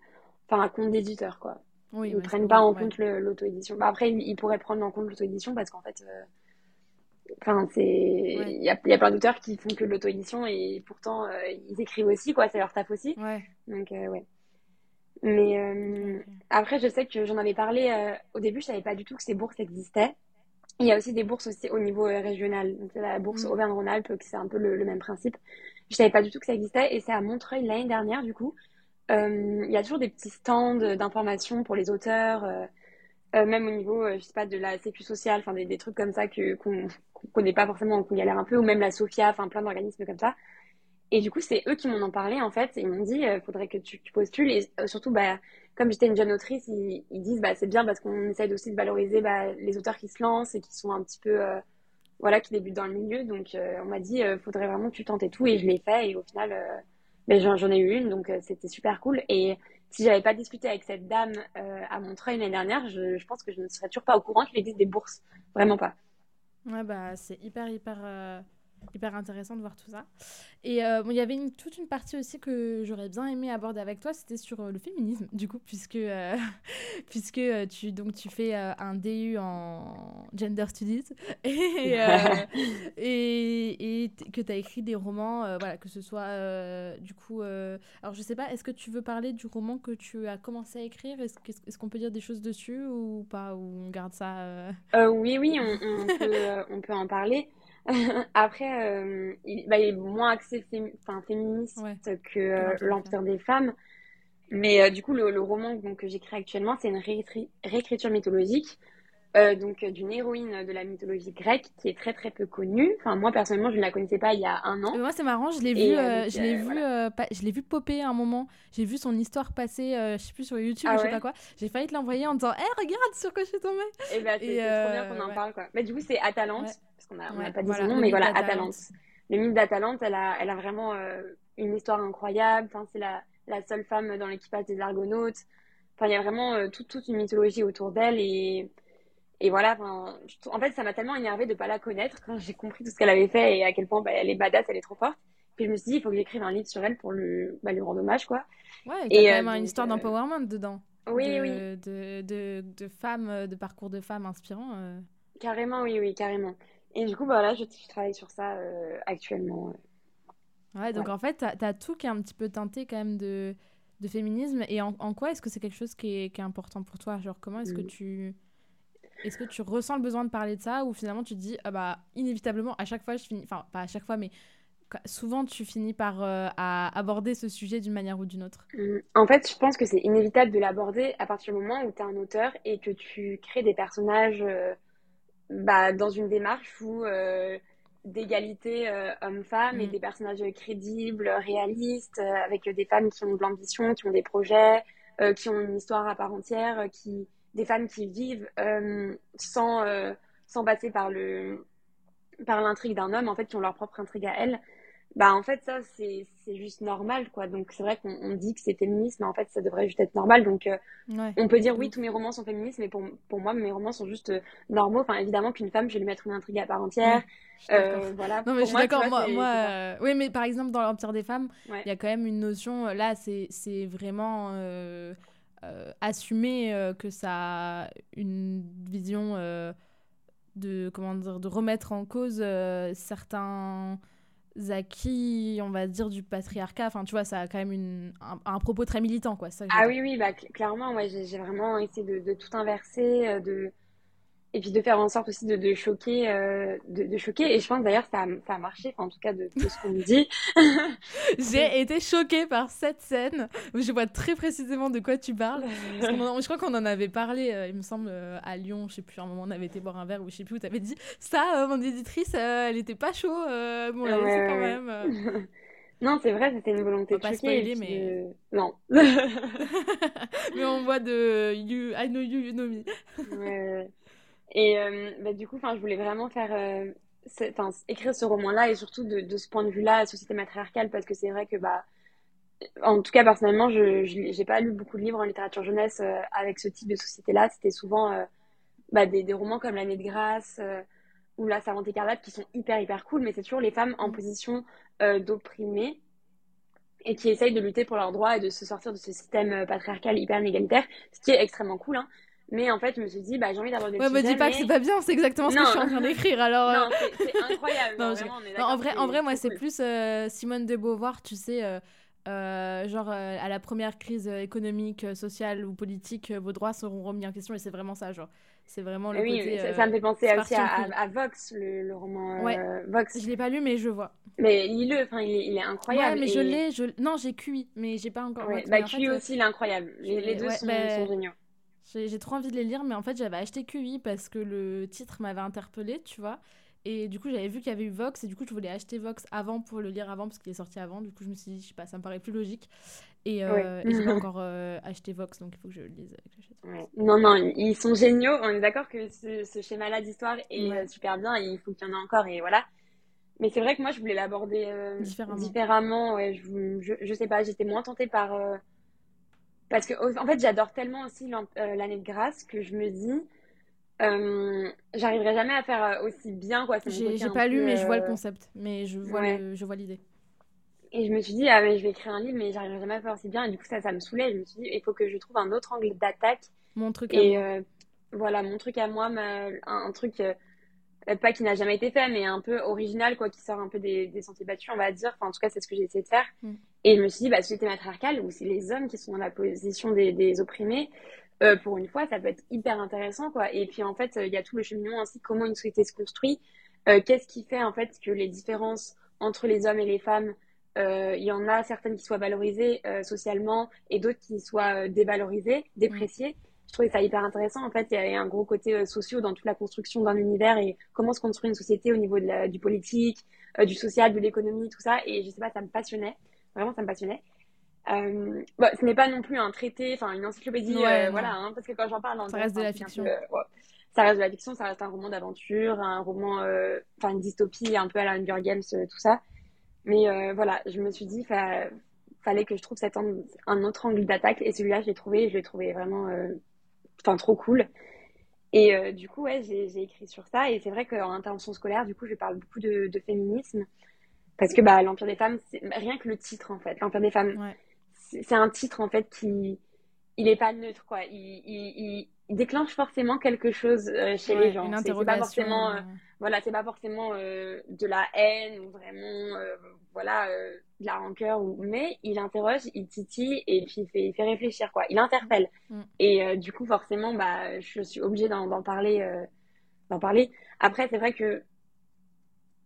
enfin, un compte d'éditeur, quoi. Oui, ils ne prennent pas en compte l'auto-édition. Bah, après, ils, pourraient prendre en compte l'auto-édition parce qu'en fait, euh, Enfin, c'est il y, a, y a plein d'auteurs qui font que de l'auto-édition et pourtant euh, ils écrivent aussi quoi, c'est leur taf aussi. Ouais. Donc euh, ouais. Mais euh, après, je sais que j'en avais parlé au début, je savais pas du tout que ces bourses existaient. Il y a aussi des bourses aussi au niveau régional. Donc la bourse mm. Auvergne-Rhône-Alpes, c'est un peu le, même principe. Je savais pas du tout que ça existait et c'est à Montreuil l'année dernière du coup. Il y a toujours des petits stands d'information pour les auteurs. même au niveau, je sais pas, de la sécu sociale, enfin des, des, trucs comme ça que qu'on qu'on connaît pas forcément, qu'on galère un peu, ou même la Sophia, enfin plein d'organismes comme ça. Et du coup, c'est eux qui m'en ont parlé en fait. Ils m'ont dit, il euh, faudrait que tu, postules. Et euh, surtout, bah, comme j'étais une jeune autrice, ils, disent, bah, c'est bien parce qu'on essaie aussi de valoriser bah, les auteurs qui se lancent et qui sont un petit peu, euh, voilà, qui débutent dans le milieu. Donc, on m'a dit, il faudrait vraiment que tu tentes et tout. Et je l'ai fait. Et au final, ben, j'en ai eu une, donc c'était super cool. Et si j'avais pas discuté avec cette dame à Montreuil l'année dernière, je, je pense que je ne serais toujours pas au courant qu'il existe des bourses. Vraiment pas. Ouais, bah, c'est hyper, hyper, euh, hyper intéressant de voir tout ça. Et euh, bon, il y avait une, toute une partie aussi que j'aurais bien aimé aborder avec toi, c'était sur euh, le féminisme, du coup, puisque, puisque tu, donc, tu fais un DU en Gender Studies et, et, et, que tu as écrit des romans, voilà, que ce soit du coup. alors, je sais pas, est-ce que tu veux parler du roman que tu as commencé à écrire? Est-ce est qu'on peut dire des choses dessus ou pas Ou on garde ça Oui, oui, on, on, peut, on peut en parler. Après, euh, il, bah, il, est moins axé féministe que euh, l'Empire des femmes. Mais euh, du coup, le, roman donc, que j'écris actuellement, c'est une réécriture mythologique donc d'une héroïne de la mythologie grecque qui est très très peu connue. Enfin, moi personnellement, je ne la connaissais pas il y a un an. moi, c'est marrant, je l'ai vu, je l'ai vu, je l'ai vu popper à un moment. J'ai vu son histoire passer, je sais plus sur YouTube, ah je sais pas quoi. J'ai failli te l'envoyer en disant, hé, regarde sur quoi je suis tombée. Et bah, c'est trop bien qu'on en parle quoi. Mais du coup, c'est Atalante on n'a pas dit son nom, mais voilà, Atalante. Le mythe d'Atalante, elle a, elle a vraiment euh, une histoire incroyable. Enfin, c'est la, la, seule femme dans l'équipage des Argonautes. Enfin, il y a vraiment euh, toute, toute une mythologie autour d'elle et, et voilà. en fait, ça m'a tellement énervé de pas la connaître quand j'ai compris tout ce qu'elle avait fait et à quel point bah, elle est badass, elle est trop forte. Puis je me suis dit, il faut que j'écrive un livre sur elle pour lui, bah, lui rendre hommage, quoi. Ouais, et, y a quand même une histoire d'empowerment dedans. Oui, de, oui. De, de, de, femmes, de parcours de femmes inspirants. Carrément, oui, oui, carrément. Et du coup, voilà, je, travaille sur ça euh, actuellement. Ouais, donc en fait, tu as, tout qui est un petit peu teinté quand même de, de féminisme. Et en, quoi est-ce que c'est quelque chose qui est, qui est, important pour toi? Genre, comment est-ce que mm. tu. Est-ce que tu ressens le besoin de parler de ça? Ou finalement tu te dis, ah bah, inévitablement, à chaque fois, je finis. Enfin, pas à chaque fois, mais souvent tu finis par euh, à aborder ce sujet d'une manière ou d'une autre? Mm. En fait, je pense que c'est inévitable de l'aborder à partir du moment où tu es un auteur et que tu crées des personnages. Euh, bah, dans une démarche où euh, d'égalité euh, homme-femme et mm. des personnages crédibles, réalistes, euh, avec des femmes qui ont de l'ambition, qui ont des projets, qui ont une histoire à part entière, qui des femmes qui vivent sans sans passer par le par l'intrigue d'un homme, en fait, qui ont leur propre intrigue à elles. Bah en fait ça c'est juste normal quoi. Donc c'est vrai qu'on dit que c'est féministe mais en fait ça devrait juste être normal. Donc euh, on peut dire oui tous mes romans sont féministes mais pour, pour moi mes romans sont juste euh, normaux. Enfin évidemment qu'une femme je vais lui mettre une intrigue à part entière. Euh, voilà. Non mais je suis d'accord. moi, moi oui mais par exemple dans l'empire des femmes il y a quand même une notion là c'est c'est vraiment assumer que ça a une vision de comment dire de remettre en cause certains acquis, on va dire, du patriarcat. Enfin, tu vois, ça a quand même une, un, propos très militant, quoi. Ça, ah oui, oui, bah, clairement, ouais, j'ai vraiment essayé de, tout inverser, euh, de, et puis de faire en sorte aussi de, de choquer euh, de, choquer et je pense d'ailleurs ça, ça a marché en tout cas de, ce qu'on me dit j'ai été choquée par cette scène je vois très précisément de quoi tu parles je crois qu'on en avait parlé euh, il me semble euh, à Lyon je sais plus à un moment on avait été boire un verre ou je sais plus où tu avais dit ça mon éditrice elle était pas chaud bon la ouais, quand même Non, c'est vrai, c'était une volonté de pas choquer. mais... Non. mais on voit de you, I know you, you know me. ouais. Et euh, bah, du coup, je voulais vraiment faire, euh, écrire ce roman-là et surtout de, de ce point de vue-là, la société matriarcale, parce que c'est vrai que, bah, en tout cas, personnellement, je n'ai pas lu beaucoup de livres en littérature jeunesse euh, avec ce type de société-là. C'était souvent bah, des, des, romans comme L'année de grâce ou La Savante écarlate qui sont hyper, hyper cool, mais c'est toujours les femmes en mm. position d'opprimées et qui essayent de lutter pour leurs droits et de se sortir de ce système patriarcal hyper inégalitaire, ce qui est extrêmement cool. Hein. Mais en fait, je me suis dit, bah, j'ai envie d'avoir des ouais, me dis pas que c'est pas bien, c'est exactement ce que je suis en train d'écrire. Alors, non, euh. c'est incroyable. non, en vrai, en vrai, moi, c'est plus euh, Simone de Beauvoir, tu sais. Euh, genre à la première crise économique, sociale ou politique, vos droits seront remis en question et c'est vraiment ça, genre. C'est vraiment le oui, côté. Ça, ça, me fait penser aussi à, à, Vox, le, le roman ouais. Vox. Je l'ai pas lu, mais je vois. Mais lis-le, enfin, il, il, est incroyable. Ouais, mais je l'ai. Je... Non, j'ai QI, mais j'ai pas encore. Ouais, bah, QI aussi, il est incroyable. Les, les deux sont, bah, sont géniaux. J'ai trop envie de les lire, mais en fait, j'avais acheté QI parce que le titre m'avait interpellé, tu vois. Et du coup, j'avais vu qu'il y avait eu Vox, et du coup, je voulais acheter Vox avant pour le lire avant, parce qu'il est sorti avant. Du coup, je me suis dit, je sais pas, ça me paraît plus logique. Et, euh, j'ai pas encore euh, acheté Vox, donc il faut que je le lise. Non, non, ils sont géniaux. On est d'accord que ce, schéma-là d'histoire est euh, super bien, et il faut qu'il y en ait encore, et voilà. Mais c'est vrai que moi, je voulais l'aborder euh, différemment. différemment. Ouais, je, je, je, sais pas, j'étais moins tentée par parce que, en fait, j'adore tellement aussi euh, l'année de grâce que je me dis, euh, j'arriverai jamais à faire euh, aussi bien. quoi. J'ai pas lu, mais je vois le concept. Mais je vois, je vois l'idée. Et je me suis dit, ah, mais je vais écrire un livre, mais j'arriverai jamais à faire aussi bien. Et du coup, ça, ça me saoulait. Je me suis dit, il faut que je trouve un autre angle d'attaque. Mon truc à moi. voilà, mon truc à moi, un, truc pas qui n'a jamais été fait, mais un peu original, quoi, qui sort un peu des, des sentiers battus, on va dire. Enfin, en tout cas, c'est ce que j'ai essayé de faire. Mm. Et je me suis dit, bah, société matriarcale, où c'est les hommes qui sont dans la position des, des opprimés, euh, pour une fois, ça peut être hyper intéressant, quoi. Et puis, en fait, il y a tout le cheminement ainsi, comment une société se construit, euh, qu'est-ce qui fait, en fait, que les différences entre les hommes et les femmes, euh, il y en a certaines qui soient valorisées socialement et d'autres qui soient dévalorisées, dépréciées je trouvais ça hyper intéressant. En fait, il y a un gros côté euh, social dans toute la construction d'un univers et comment se construit une société au niveau de la, du politique, euh, du social, de l'économie, tout ça. Et je sais pas, ça me passionnait. Vraiment, ça me passionnait. Euh, bon, ce n'est pas non plus un traité, enfin une encyclopédie, euh, voilà, hein, parce que quand j'en parle, ça reste de la fiction. ça reste de la fiction, ça reste un roman d'aventure, un roman, enfin une dystopie, un peu à la Hunger Games, tout ça. Mais voilà, je me suis dit, fa fallait que je trouve cet un autre angle d'attaque, et celui-là, je l'ai trouvé, je l'ai trouvé vraiment enfin trop cool. Et euh, du coup, ouais, j'ai écrit sur ça. Et c'est vrai qu'en intervention scolaire, du coup, je parle beaucoup de, féminisme. Parce que bah, l'Empire des femmes, c'est rien que le titre, en fait. L'Empire des femmes, c'est un titre, en fait, qui. Il n'est pas neutre, quoi. Il, il, déclenche forcément quelque chose euh, chez les gens. C'est pas forcément. Euh, voilà, c'est pas forcément de la haine ou vraiment. voilà de la rancœur ou mais il interroge il titille et puis il fait, il fait réfléchir quoi il interpelle mm. et euh, du coup forcément bah je suis obligée d'en parler euh, d'en parler après c'est vrai que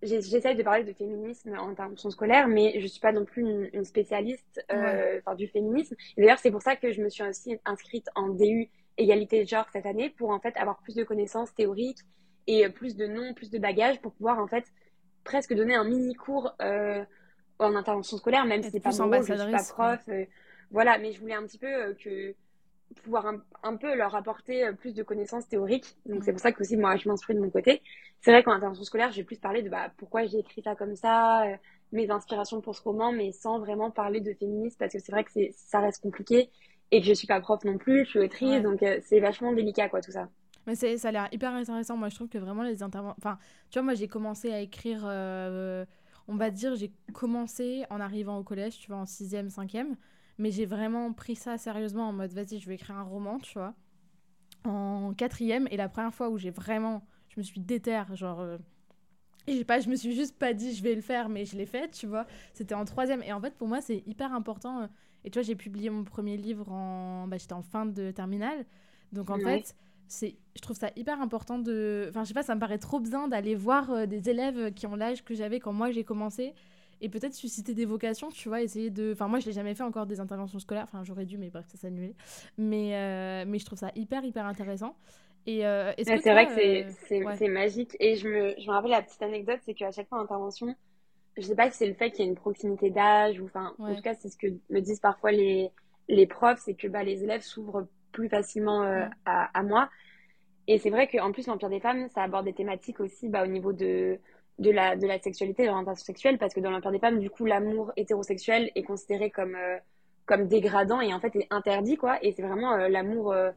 j'essaye de parler de féminisme en intervention scolaire mais je suis pas non plus une, spécialiste euh, du féminisme. D'ailleurs c'est pour ça que je me suis aussi inscrite en DU égalité de genre cette année pour en fait avoir plus de connaissances théoriques et plus de noms plus de bagages pour pouvoir en fait presque donner un mini cours en intervention scolaire, même si c'est pas mon rôle, je suis pas prof. Euh, voilà, mais je voulais un petit peu euh, que pouvoir un, peu leur apporter euh, plus de connaissances théoriques. Donc c'est pour ça que aussi moi je m'inspire de mon côté. C'est vrai qu'en intervention scolaire, j'ai plus parlé de bah, pourquoi j'ai écrit ça comme ça, euh, mes inspirations pour ce roman, mais sans vraiment parler de féminisme parce que c'est vrai que ça reste compliqué et que je suis pas prof non plus, je suis autrice, donc euh, c'est vachement délicat quoi tout ça. Mais ça a l'air hyper intéressant. Moi je trouve que vraiment les interventions, enfin tu vois moi j'ai commencé à écrire, on va dire j'ai commencé en arrivant au collège, tu vois en sixième, cinquième. Mais j'ai vraiment pris ça sérieusement en mode, vas-y, je vais écrire un roman, tu vois. En quatrième, et la première fois où j'ai vraiment, je me suis déterre, genre... Euh, j'ai pas, je me suis juste pas dit je vais le faire, mais je l'ai fait, tu vois. C'était en troisième. Et en fait, pour moi, c'est hyper important. Euh, et tu vois, j'ai publié mon premier livre en. Bah, j'étais en fin de terminale. Donc en fait, c'est, je trouve ça hyper important de. Enfin, je sais pas, ça me paraît trop bien d'aller voir euh, des élèves qui ont l'âge que j'avais quand moi j'ai commencé et peut-être susciter des vocations, tu vois, essayer de... Enfin, moi, je l'ai jamais fait encore des interventions scolaires, enfin, j'aurais dû, mais bref, ça s'est annulé. Mais, euh, mais je trouve ça hyper, hyper intéressant. Et euh, c'est vrai que c'est euh, c'est magique. Et je me, je me rappelle la petite anecdote, c'est qu'à chaque fois intervention, je sais pas si c'est le fait qu'il y ait une proximité d'âge ou enfin, en tout cas, c'est ce que me disent parfois les, les profs, c'est que bah, les élèves s'ouvrent plus facilement à, à, moi. Et c'est vrai qu'en plus, l'Empire des femmes, ça aborde des thématiques aussi bah, au niveau de, de la, de la sexualité, de l'orientation sexuelle, parce que dans l'Empire des femmes, du coup, l'amour hétérosexuel est considéré comme, euh, comme dégradant et en fait est interdit, quoi. Et c'est vraiment euh, l'amour euh,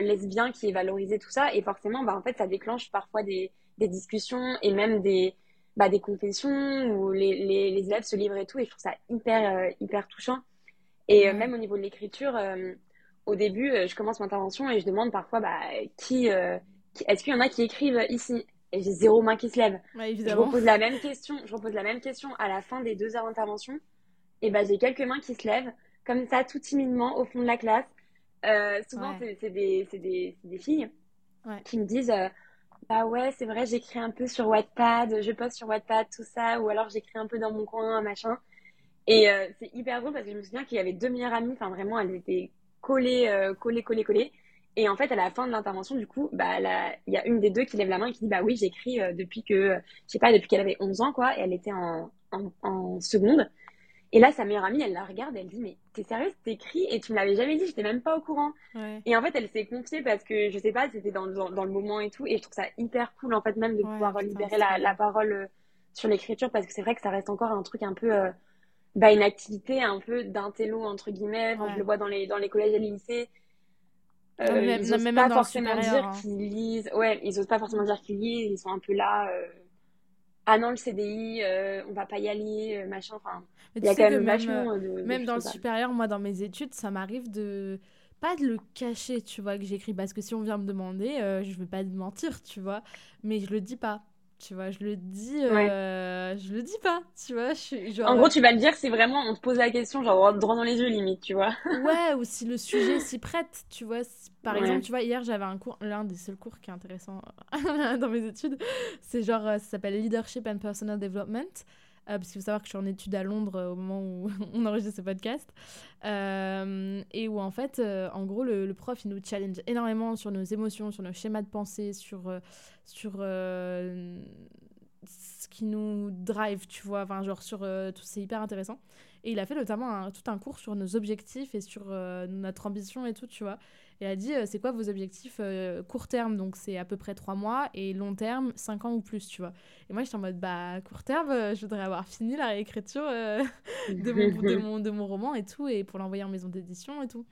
lesbien qui est valorisé, tout ça. Et forcément, bah, en fait, ça déclenche parfois des, des discussions et même des, bah, des confessions où les, les, les, élèves se livrent et tout. Et je trouve ça hyper, hyper touchant. Et même au niveau de l'écriture, au début, je commence mon intervention et je demande parfois bah, qui, est-ce qu'il y en a qui écrivent ici? Et j'ai zéro main qui se lève. je repose la même question, je repose la même question à la fin des deux heures d'intervention. Et ben j'ai quelques mains qui se lèvent, comme ça, tout timidement, au fond de la classe. Euh, souvent, c'est des, des, des, filles qui me disent euh, Bah ouais, c'est vrai, j'écris un peu sur Wattpad, je poste sur Wattpad, tout ça, ou alors j'écris un peu dans mon coin, machin. Et euh, c'est hyper drôle parce que je me souviens qu'il y avait deux meilleures amies, enfin vraiment, elles étaient collées, collées, collées, collées. Et en fait, à la fin de l'intervention, du coup, bah, il y a une des deux qui lève la main et qui dit Bah oui, j'écris euh, depuis que, je sais pas, depuis qu'elle avait 11 ans, quoi, et elle était en, en, seconde. Et là, sa meilleure amie, elle la regarde elle dit Mais t'es sérieuse, t'écris et tu me l'avais jamais dit, j'étais même pas au courant. Et en fait, elle s'est confiée parce que, je sais pas, c'était dans, dans, le moment et tout. Et je trouve ça hyper cool, en fait, même de pouvoir libérer la, la, parole euh, sur l'écriture parce que c'est vrai que ça reste encore un truc un peu. Euh, bah, une activité un peu d'intello, entre guillemets. Je le vois dans les, dans les collèges et les lycées euh, même, ils osent pas forcément dire hein. qu'ils lisent. Ouais, ils osent pas forcément dire qu'ils lisent. Ils sont un peu là. Euh... Ah non, le CDI, euh, on va pas y aller, euh, machin. Enfin, il y a quand même vachement euh, de. Même dans le supérieur, moi, dans mes études, ça m'arrive de pas de le cacher, tu vois, que j'écris. Parce que si on vient me demander, je vais pas te mentir, tu vois. Mais je le dis pas tu vois je le dis euh, je le dis pas tu vois en gros tu vas le dire c'est vraiment on te pose la question genre droit dans les yeux limite tu vois. Ouais ou si le sujet s'y prête tu vois par exemple tu vois hier j'avais un cours l'un des seuls cours qui est intéressant dans mes études c'est genre euh, ça s'appelle leadership and personal development. euh, parce qu'il faut savoir que je suis en études à Londres euh, au moment où on enregistre ce podcast. Euh, et où en fait, en gros, le, prof, il nous challenge énormément sur nos émotions, sur nos schémas de pensée, sur, sur ce qui nous drive, tu vois, enfin, genre sur tout, c'est hyper intéressant. Et il a fait notamment tout un cours sur nos objectifs et sur notre ambition et tout, tu vois. Et elle a dit, euh, c'est quoi vos objectifs euh, court terme? Donc, c'est à peu près trois mois. Et long terme, cinq ans ou plus, tu vois. Et moi, j'étais en mode, bah, court terme, euh, je voudrais avoir fini la réécriture de, mon, de, mon, de mon roman et tout. Et pour l'envoyer en maison d'édition et tout.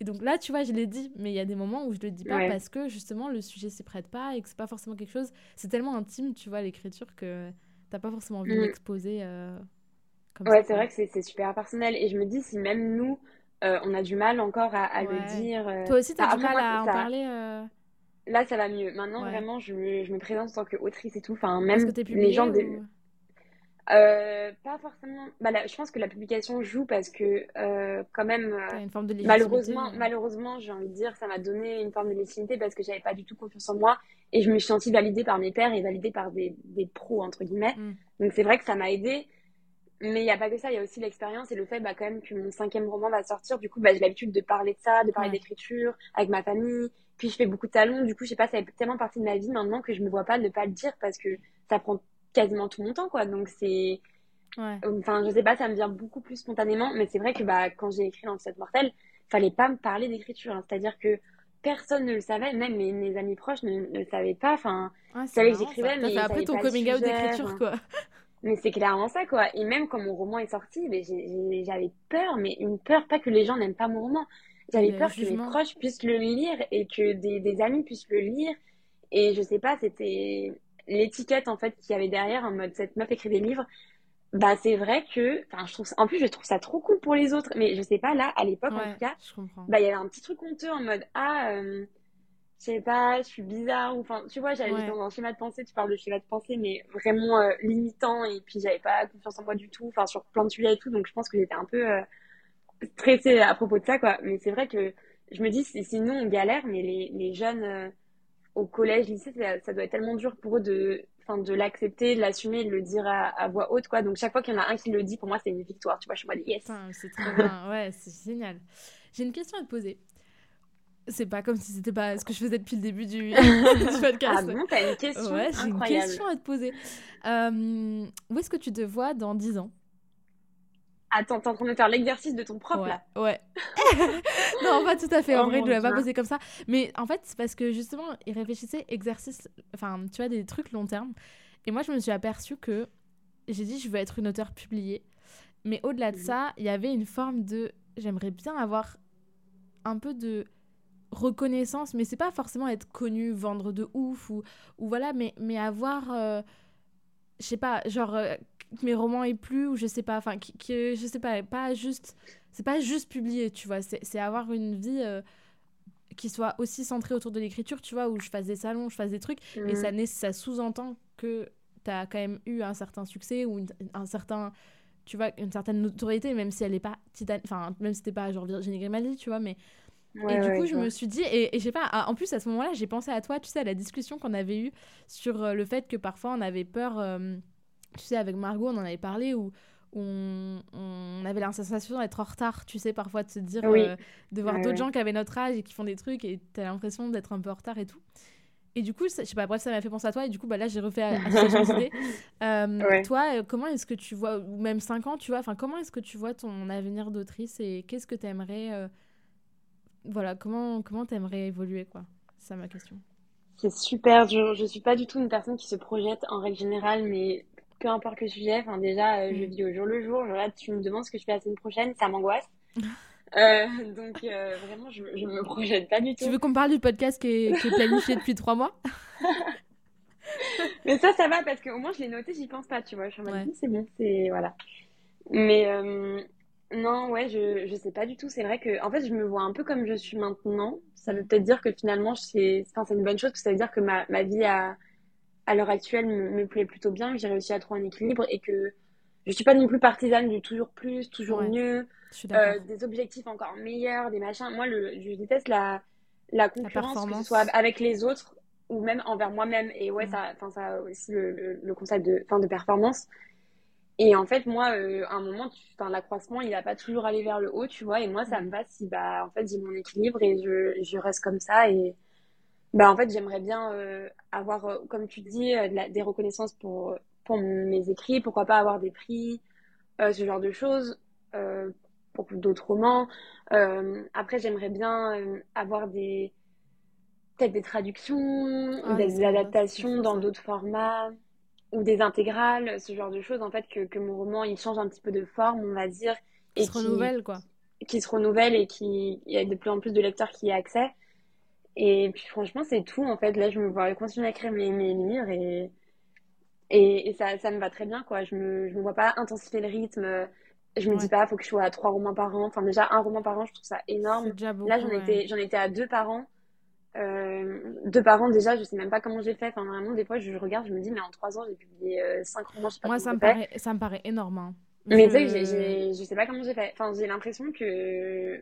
Et donc là, tu vois, je l'ai dit, mais il y a des moments où je le dis pas parce que justement le sujet s'y prête pas et que c'est pas forcément quelque chose. C'est tellement intime, tu vois, l'écriture que t'as pas forcément envie mm. d'exposer. comme ouais, c'est vrai que c'est super personnel. Et je me dis, si même nous, euh, on a du mal encore à, le dire. Euh. Toi aussi, tu as du mal à en parler euh? Là, ça va mieux. Maintenant, vraiment, je me, je me, présente en tant qu'autrice et tout. Enfin, même que les gens. pas forcément. Bah, je pense que la publication joue parce que, quand même, une forme de malheureusement, malheureusement, j'ai envie de dire, ça m'a donné une forme de légitimité parce que j'avais pas du tout confiance en moi et je me suis sentie validée par mes pairs et validée par des, des pros, entre guillemets. Mm. Donc, c'est vrai que ça m'a aidée. Mais il n'y a pas que ça, il y a aussi l'expérience et le fait bah, quand même que mon cinquième roman va sortir. Du coup, bah, j'ai l'habitude de parler de ça, de parler d'écriture avec ma famille. Puis je fais beaucoup de talons. Du coup, je sais pas, ça fait tellement partie de ma vie maintenant que je me vois pas ne pas le dire parce que ça prend quasiment tout mon temps, quoi. Donc c'est. Ouais. Enfin, je sais pas, ça me vient beaucoup plus spontanément. Mais c'est vrai que bah, quand j'ai écrit L'Antidote Mortel, fallait pas me parler d'écriture. Hein. C'est-à-dire que personne ne le savait, même mes, amis proches ne, le savaient pas. Enfin, ah, savaient que j'écrivais, mais. T'as après ton coming out d'écriture, quoi. Mais c'est clairement ça, quoi. Et même quand mon roman est sorti, j'avais peur, mais une peur, pas que les gens n'aiment pas mon roman. J'avais peur que mes proches puissent le lire et que des, des amis puissent le lire. Et je sais pas, c'était l'étiquette, en fait, qu'il y avait derrière, en mode cette meuf écrit des livres. Bah, c'est vrai que, enfin, je trouve en plus, je trouve ça trop cool pour les autres. Mais je sais pas, là, à l'époque, en tout cas, bah, il y avait un petit truc honteux en mode, ah, euh, je sais pas, je suis bizarre, enfin, tu vois, j'avais dans un schéma de pensée, tu parles de schéma de pensée, mais vraiment euh, limitant, et puis j'avais pas confiance en moi du tout, enfin, sur plein de sujets et tout, donc je pense que j'étais un peu euh, stressée à propos de ça, quoi. Mais c'est vrai que je me dis, sinon on galère, mais les, les jeunes euh, au collège, lycée, ça, doit être tellement dur pour eux de, enfin, de l'accepter, de l'assumer, de le dire à, voix haute, quoi. Donc chaque fois qu'il y en a un qui le dit, pour moi, c'est une victoire, tu vois, je suis en mode yes. C'est trop bien, ouais, c'est génial. J'ai une question à te poser. C'est pas comme si c'était pas ce que je faisais depuis le début du, podcast. Ah bon, t'as une question Ouais, j'ai une question à te poser. Euh, où est-ce que tu te vois dans 10 ans? Attends, t'es en train de faire l'exercice de ton propre là Ouais. non, pas tout à fait. En oh vrai, je ne l'ai pas posé comme ça. Mais en fait, c'est parce que justement, il réfléchissait exercice, enfin, tu vois, des trucs long terme. Et moi, je me suis aperçue que j'ai dit, je veux être une auteure publiée. Mais au-delà de mhm. ça, il y avait une forme de. J'aimerais bien avoir un peu de reconnaissance, mais c'est pas forcément être connu, vendre de ouf ou, ou voilà, mais, mais avoir, euh, je sais pas, genre euh, que mes romans aient plu ou je sais pas, enfin, que, je sais pas, pas juste, c'est pas juste publier, tu vois, c'est avoir une vie euh, qui soit aussi centrée autour de l'écriture, tu vois, où je fasse des salons, je fasse des trucs, et ça, mmh. ça sous-entend que tu as quand même eu un certain succès ou un certain tu vois une certaine notoriété même si elle est pas titane enfin même si c'était pas genre Virginie Grimaldi tu vois mais et du coup, je me suis dit, et, et je sais pas, en plus à ce moment-là, j'ai pensé à toi, tu sais, à la discussion qu'on avait eue sur euh, le fait que parfois on avait peur, euh, tu sais, avec Margot, on en avait parlé, où on, on avait la sensation d'être en retard, tu sais, parfois de se dire, euh, de voir d'autres gens qui avaient notre âge et qui font des trucs, et tu as l'impression d'être un peu en retard et tout. Et du coup, je sais pas, bref, ça m'a fait penser à toi. Et du coup, bah, là, j'ai refait à, à Toi, comment est-ce que tu vois, ou même 5 ans, tu vois, enfin, comment est-ce que tu vois ton avenir d'autrice et qu'est-ce que tu aimerais voilà, comment comment t'aimerais évoluer quoi? C'est ça ma question. C'est super dur. Je suis pas du tout une personne qui se projette en règle générale, mais peu importe le sujet. Enfin déjà, euh, je mm. vis au jour le jour. Là, tu me demandes ce que je fais la semaine prochaine, ça m'angoisse. Euh, donc euh, vraiment, je, je me projette pas du tout. Tu veux qu'on parle du podcast qui est, qui est planifié depuis trois mois? Mais ça, ça va parce qu'au moins je l'ai noté, j'y pense pas, tu vois. Je suis en mode, c'est bon, c'est voilà. Mais non, ouais, je, je sais pas du tout. C'est vrai que, en fait, je me vois un peu comme je suis maintenant. Ça veut peut-être dire que finalement, c'est, enfin, c'est une bonne chose, parce que ça veut dire que ma, ma vie à, à l'heure actuelle me, me, plaît plutôt bien, que j'ai réussi à trouver un équilibre et que je suis pas non plus partisane du toujours plus, toujours mieux, euh, des objectifs encore meilleurs, des machins. Moi, le, je déteste la, la concurrence, que ce soit avec les autres ou même envers moi-même. Et ouais, mm. ça, enfin, ça aussi le, le, le concept de, fin, de performance. Et en fait, moi, euh, à un moment, l'accroissement, il n'a pas toujours allé vers le haut, tu vois. Et moi, ça me va si, bah, en fait, j'ai mon équilibre et je, je reste comme ça. Et, bah, en fait, j'aimerais bien euh, avoir, euh, comme tu dis, des reconnaissances pour, pour mes écrits. Pourquoi pas avoir des prix, ce genre de choses, pour d'autres romans. après, j'aimerais bien avoir des, peut-être des traductions, ah, des adaptations dans d'autres formats ou des intégrales, ce genre de choses, en fait, que, que mon roman, il change un petit peu de forme, on va dire. Qui et se renouvelle, quoi. Qui se renouvelle et qui, il y a de plus en plus de lecteurs qui y ont accès. Et puis, franchement, c'est tout, en fait. Là, je me vois continuer à écrire mes, mes livres et, et, et, ça, ça me va très bien, quoi. Je me, je me vois pas intensifier le rythme. Je me dis pas, faut que je sois à trois romans par an. Enfin, déjà, un roman par an, je trouve ça énorme. Là, j'en étais, j'en étais à deux par an. Euh, deux parents déjà, je sais même pas comment j'ai fait. Enfin, vraiment, des fois, je regarde, je me dis, mais en trois ans, j'ai publié euh, cinq romans. Moi, ça me, paraît, ça me paraît énorme. Hein. Mais tu sais, je sais pas comment j'ai fait. Enfin, j'ai l'impression que.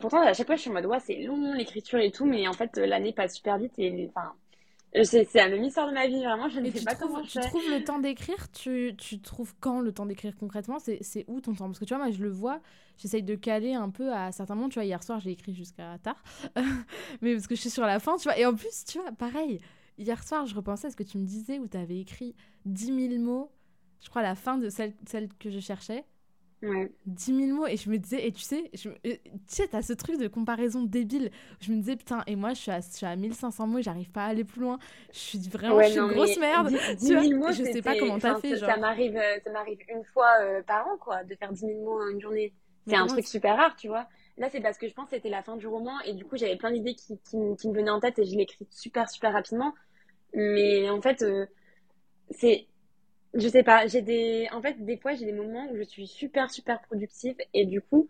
Pourtant, à chaque fois, je suis en mode, ouais, c'est long, l'écriture et tout, mais en fait, l'année passe super vite et enfin, c'est la même histoire de ma vie, vraiment, je ne sais pas comment Tu trouves le temps d'écrire? Tu, tu trouves quand le temps d'écrire concrètement? C'est où ton temps? Parce que tu vois, moi je le vois, j'essaye de caler un peu à certains moments. Tu vois, hier soir j'ai écrit jusqu'à tard, mais parce que je suis sur la fin, tu vois. Et en plus, tu vois, pareil, hier soir je repensais à ce que tu me disais où tu avais écrit 10 000 mots, je crois à la fin de celle, celle que je cherchais. Ouais. 10 000 mots et je me disais, et tu sais, je, tu sais, t'as ce truc de comparaison débile. Je me disais, putain, et moi je suis à, je suis à 1500 mots et j'arrive pas à aller plus loin. Je suis vraiment, Ouais, je suis non, une grosse merde. 10 10 tu vois, 000 mots, je sais pas comment t'as fait, ça- genre. Ça m'arrive, euh, ça m'arrive une fois euh, par an, quoi, de faire 10 000 mots en une journée. C'est un truc super rare, tu vois. Là, c'est parce que je pense que c'était la fin du roman et du coup, j'avais plein d'idées qui, qui me venaient en tête et je l'écris super, super rapidement. Mais en fait, euh, c'est, je sais pas, j'ai des, en fait, des fois, j'ai des moments où je suis super, super productive et du coup,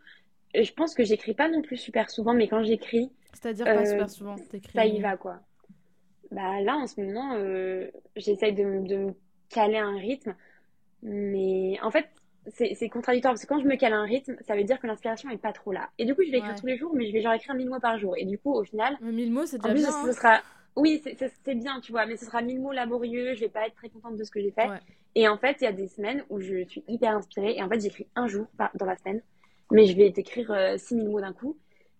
je pense que j'écris pas non plus super souvent, mais quand j'écris, C'est-à-dire pas euh, super souvent, t'écris. ça y va, quoi. Bah là, en ce moment, euh, j'essaye de, me- de me caler un rythme, mais en fait, c'est contradictoire parce que quand je me cale un rythme, ça veut dire que l'inspiration est pas trop là. Et du coup, je vais écrire Ouais. tous les jours, mais je vais genre écrire 1000 mots par jour. Et du coup, au final, Mais 1000 mots, c'est en déjà plus, bien. ce hein. sera, oui, c'est bien, tu vois, mais ce sera 1000 mots laborieux, je vais pas être très contente de ce que j'ai fait. Ouais. Et en fait, il y a des semaines où je suis hyper inspirée et en fait, j'écris un jour dans la semaine, mais je vais t'écrire euh, 6000 mots d'un coup.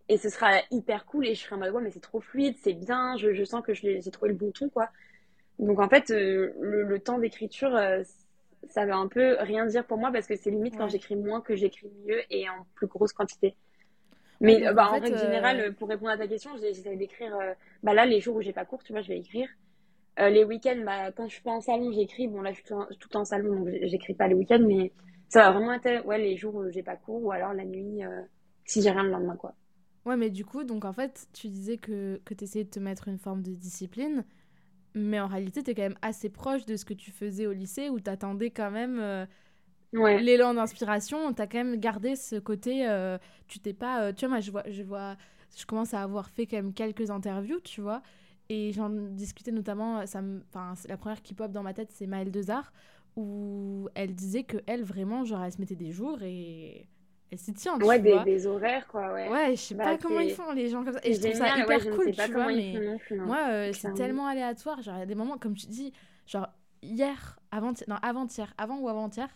Et ce sera hyper cool et je serai en mode, ouais, mais c'est trop fluide, c'est bien, je, je sens que j'ai trouvé le bon ton, quoi. Donc en fait, euh, le, le temps d'écriture, euh, ça veut un peu rien dire pour moi parce que c'est limite quand j'écris moins que j'écris mieux et en plus grosse quantité. Mais bah, en fait, règle euh, générale, pour répondre à ta question, j'ai- j'essaie d'écrire. bah là, les jours où j'ai pas cours, tu vois, je vais écrire. Euh, les week-ends, bah, quand je suis pas en salon, j'écris. Bon, là, je suis tout, en- tout en salon, donc j'écris pas les week-ends, mais ça va vraiment être ouais, les jours où j'ai pas cours ou alors la nuit, euh, si j'ai rien le lendemain, quoi. Ouais, mais du coup, donc en fait, tu disais que, que tu essayais de te mettre une forme de discipline, mais en réalité, tu es quand même assez proche de ce que tu faisais au lycée où tu attendais quand même euh, Ouais, l'élan d'inspiration, tu as quand même gardé ce côté, euh, tu t'es pas, euh, tu vois, moi je vois, je vois, je commence à avoir fait quand même quelques interviews, tu vois, et j'en discutais notamment, ça me, la première qui pop dans ma tête, c'est Maëlle Dezard, où elle disait que elle vraiment, genre, elle se mettait des jours et elle s'y tient, tu ouais des, vois. des horaires, quoi, ouais. Ouais, je sais Bah, pas comment ils font les gens comme ça, et je trouve ça ouais, hyper je cool, sais pas tu vois, mais non non. moi, euh, c'est tellement aléatoire. Genre, il y a des moments, comme tu dis, genre, hier, avant non, avant-hier, avant ou avant-hier,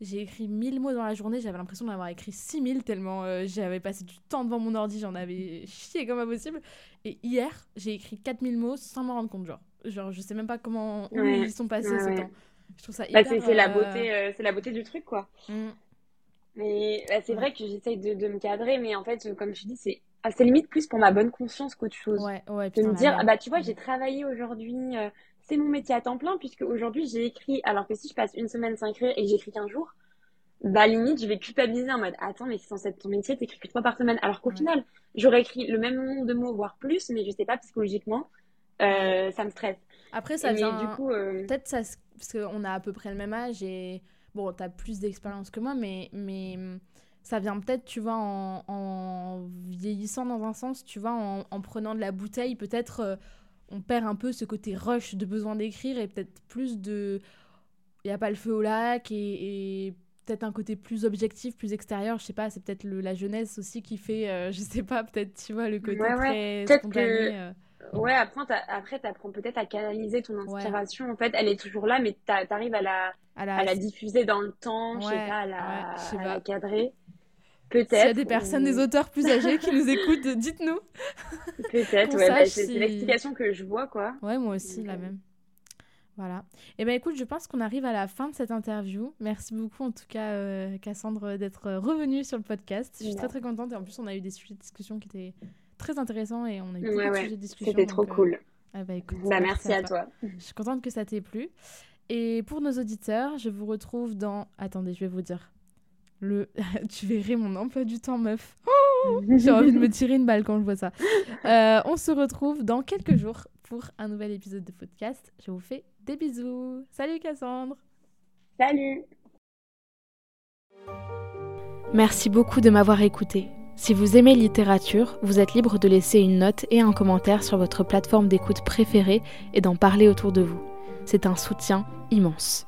j'ai écrit 1000 mots dans la journée. J'avais l'impression d'en avoir écrit 6000 tellement euh, j'avais passé du temps devant mon ordi, j'en avais chié comme pas possible. Et hier, j'ai écrit 4000 mots sans m'en rendre compte, genre. Genre, je sais même pas comment, où Ouais, ils sont passés ouais, ce ouais. temps. Je trouve ça Bah, hyper. c'est c'est la euh, beauté, euh, c'est la beauté du truc, quoi. mm, Mais bah, c'est vrai que j'essaye de, de me cadrer, mais en fait, comme je dis, c'est ah, c'est limite plus pour ma bonne conscience qu'autre chose. ouais, ouais, De me dire, ah bah tu vois, Mm. j'ai travaillé aujourd'hui, euh, c'est mon métier à temps plein, puisque aujourd'hui j'ai écrit, alors que si je passe une semaine sans écrire et que j'écris qu'un jour, bah limite, je vais culpabiliser en mode, attends, mais c'est censé être ton métier, t'écris qu'une fois par semaine. Alors qu'au Ouais. final, j'aurais écrit le même nombre de mots, voire plus, mais je sais pas, psychologiquement, euh, ça me stresse. Après, Et ça mais vient. du coup, euh, Peut-être ça, parce qu'on a à peu près le même âge et bon, t'as plus d'expérience que moi, mais, mais ça vient peut-être, tu vois, en, en vieillissant dans un sens, tu vois, en, en prenant de la bouteille, peut-être euh, on perd un peu ce côté rush de besoin d'écrire et peut-être plus de. Il n'y a pas le feu au lac et, et peut-être un côté plus objectif, plus extérieur, je sais pas, c'est peut-être la jeunesse aussi qui fait, euh, je sais pas, peut-être, tu vois, le côté Ouais, ouais. très spontané. que- euh. Ouais, après, après, t'apprends peut-être à canaliser ton inspiration. En fait, elle est toujours là, mais t'a- t'arrives à la, à la- à la diffuser dans le temps, je sais Ouais, pas, à la, à la cadrer. S'il y a Peut-être. des personnes, ou- des auteurs plus âgés qui nous écoutent, dites-nous. Peut-être, ouais, bah, c'est si- l'explication que je vois, quoi. Ouais, moi aussi, la euh, même. Voilà. Et ben écoute, je pense qu'on arrive à la fin de cette interview. Merci beaucoup en tout cas, euh, Cassandre, d'être revenue sur le podcast. Je suis très Ouais. très contente et en plus on a eu des sujets de discussion qui étaient très intéressants et on a eu beaucoup Ouais, de ouais. sujets de discussion. C'était trop euh, cool. ah bah, écoute, Bah, merci à toi. Je suis contente que ça t'ait plu. Et pour nos auditeurs, je vous retrouve dans... Attendez, je vais vous dire. Le... tu verrais mon emploi du temps, meuf. J'ai envie de me tirer une balle quand je vois ça. Euh, on se retrouve dans quelques jours pour un nouvel épisode de podcast. Je vous fais des bisous. Salut Cassandre. Salut! Merci beaucoup de m'avoir écouté. Si vous aimez littérature, vous êtes libre de laisser une note et un commentaire sur votre plateforme d'écoute préférée et d'en parler autour de vous. C'est un soutien immense.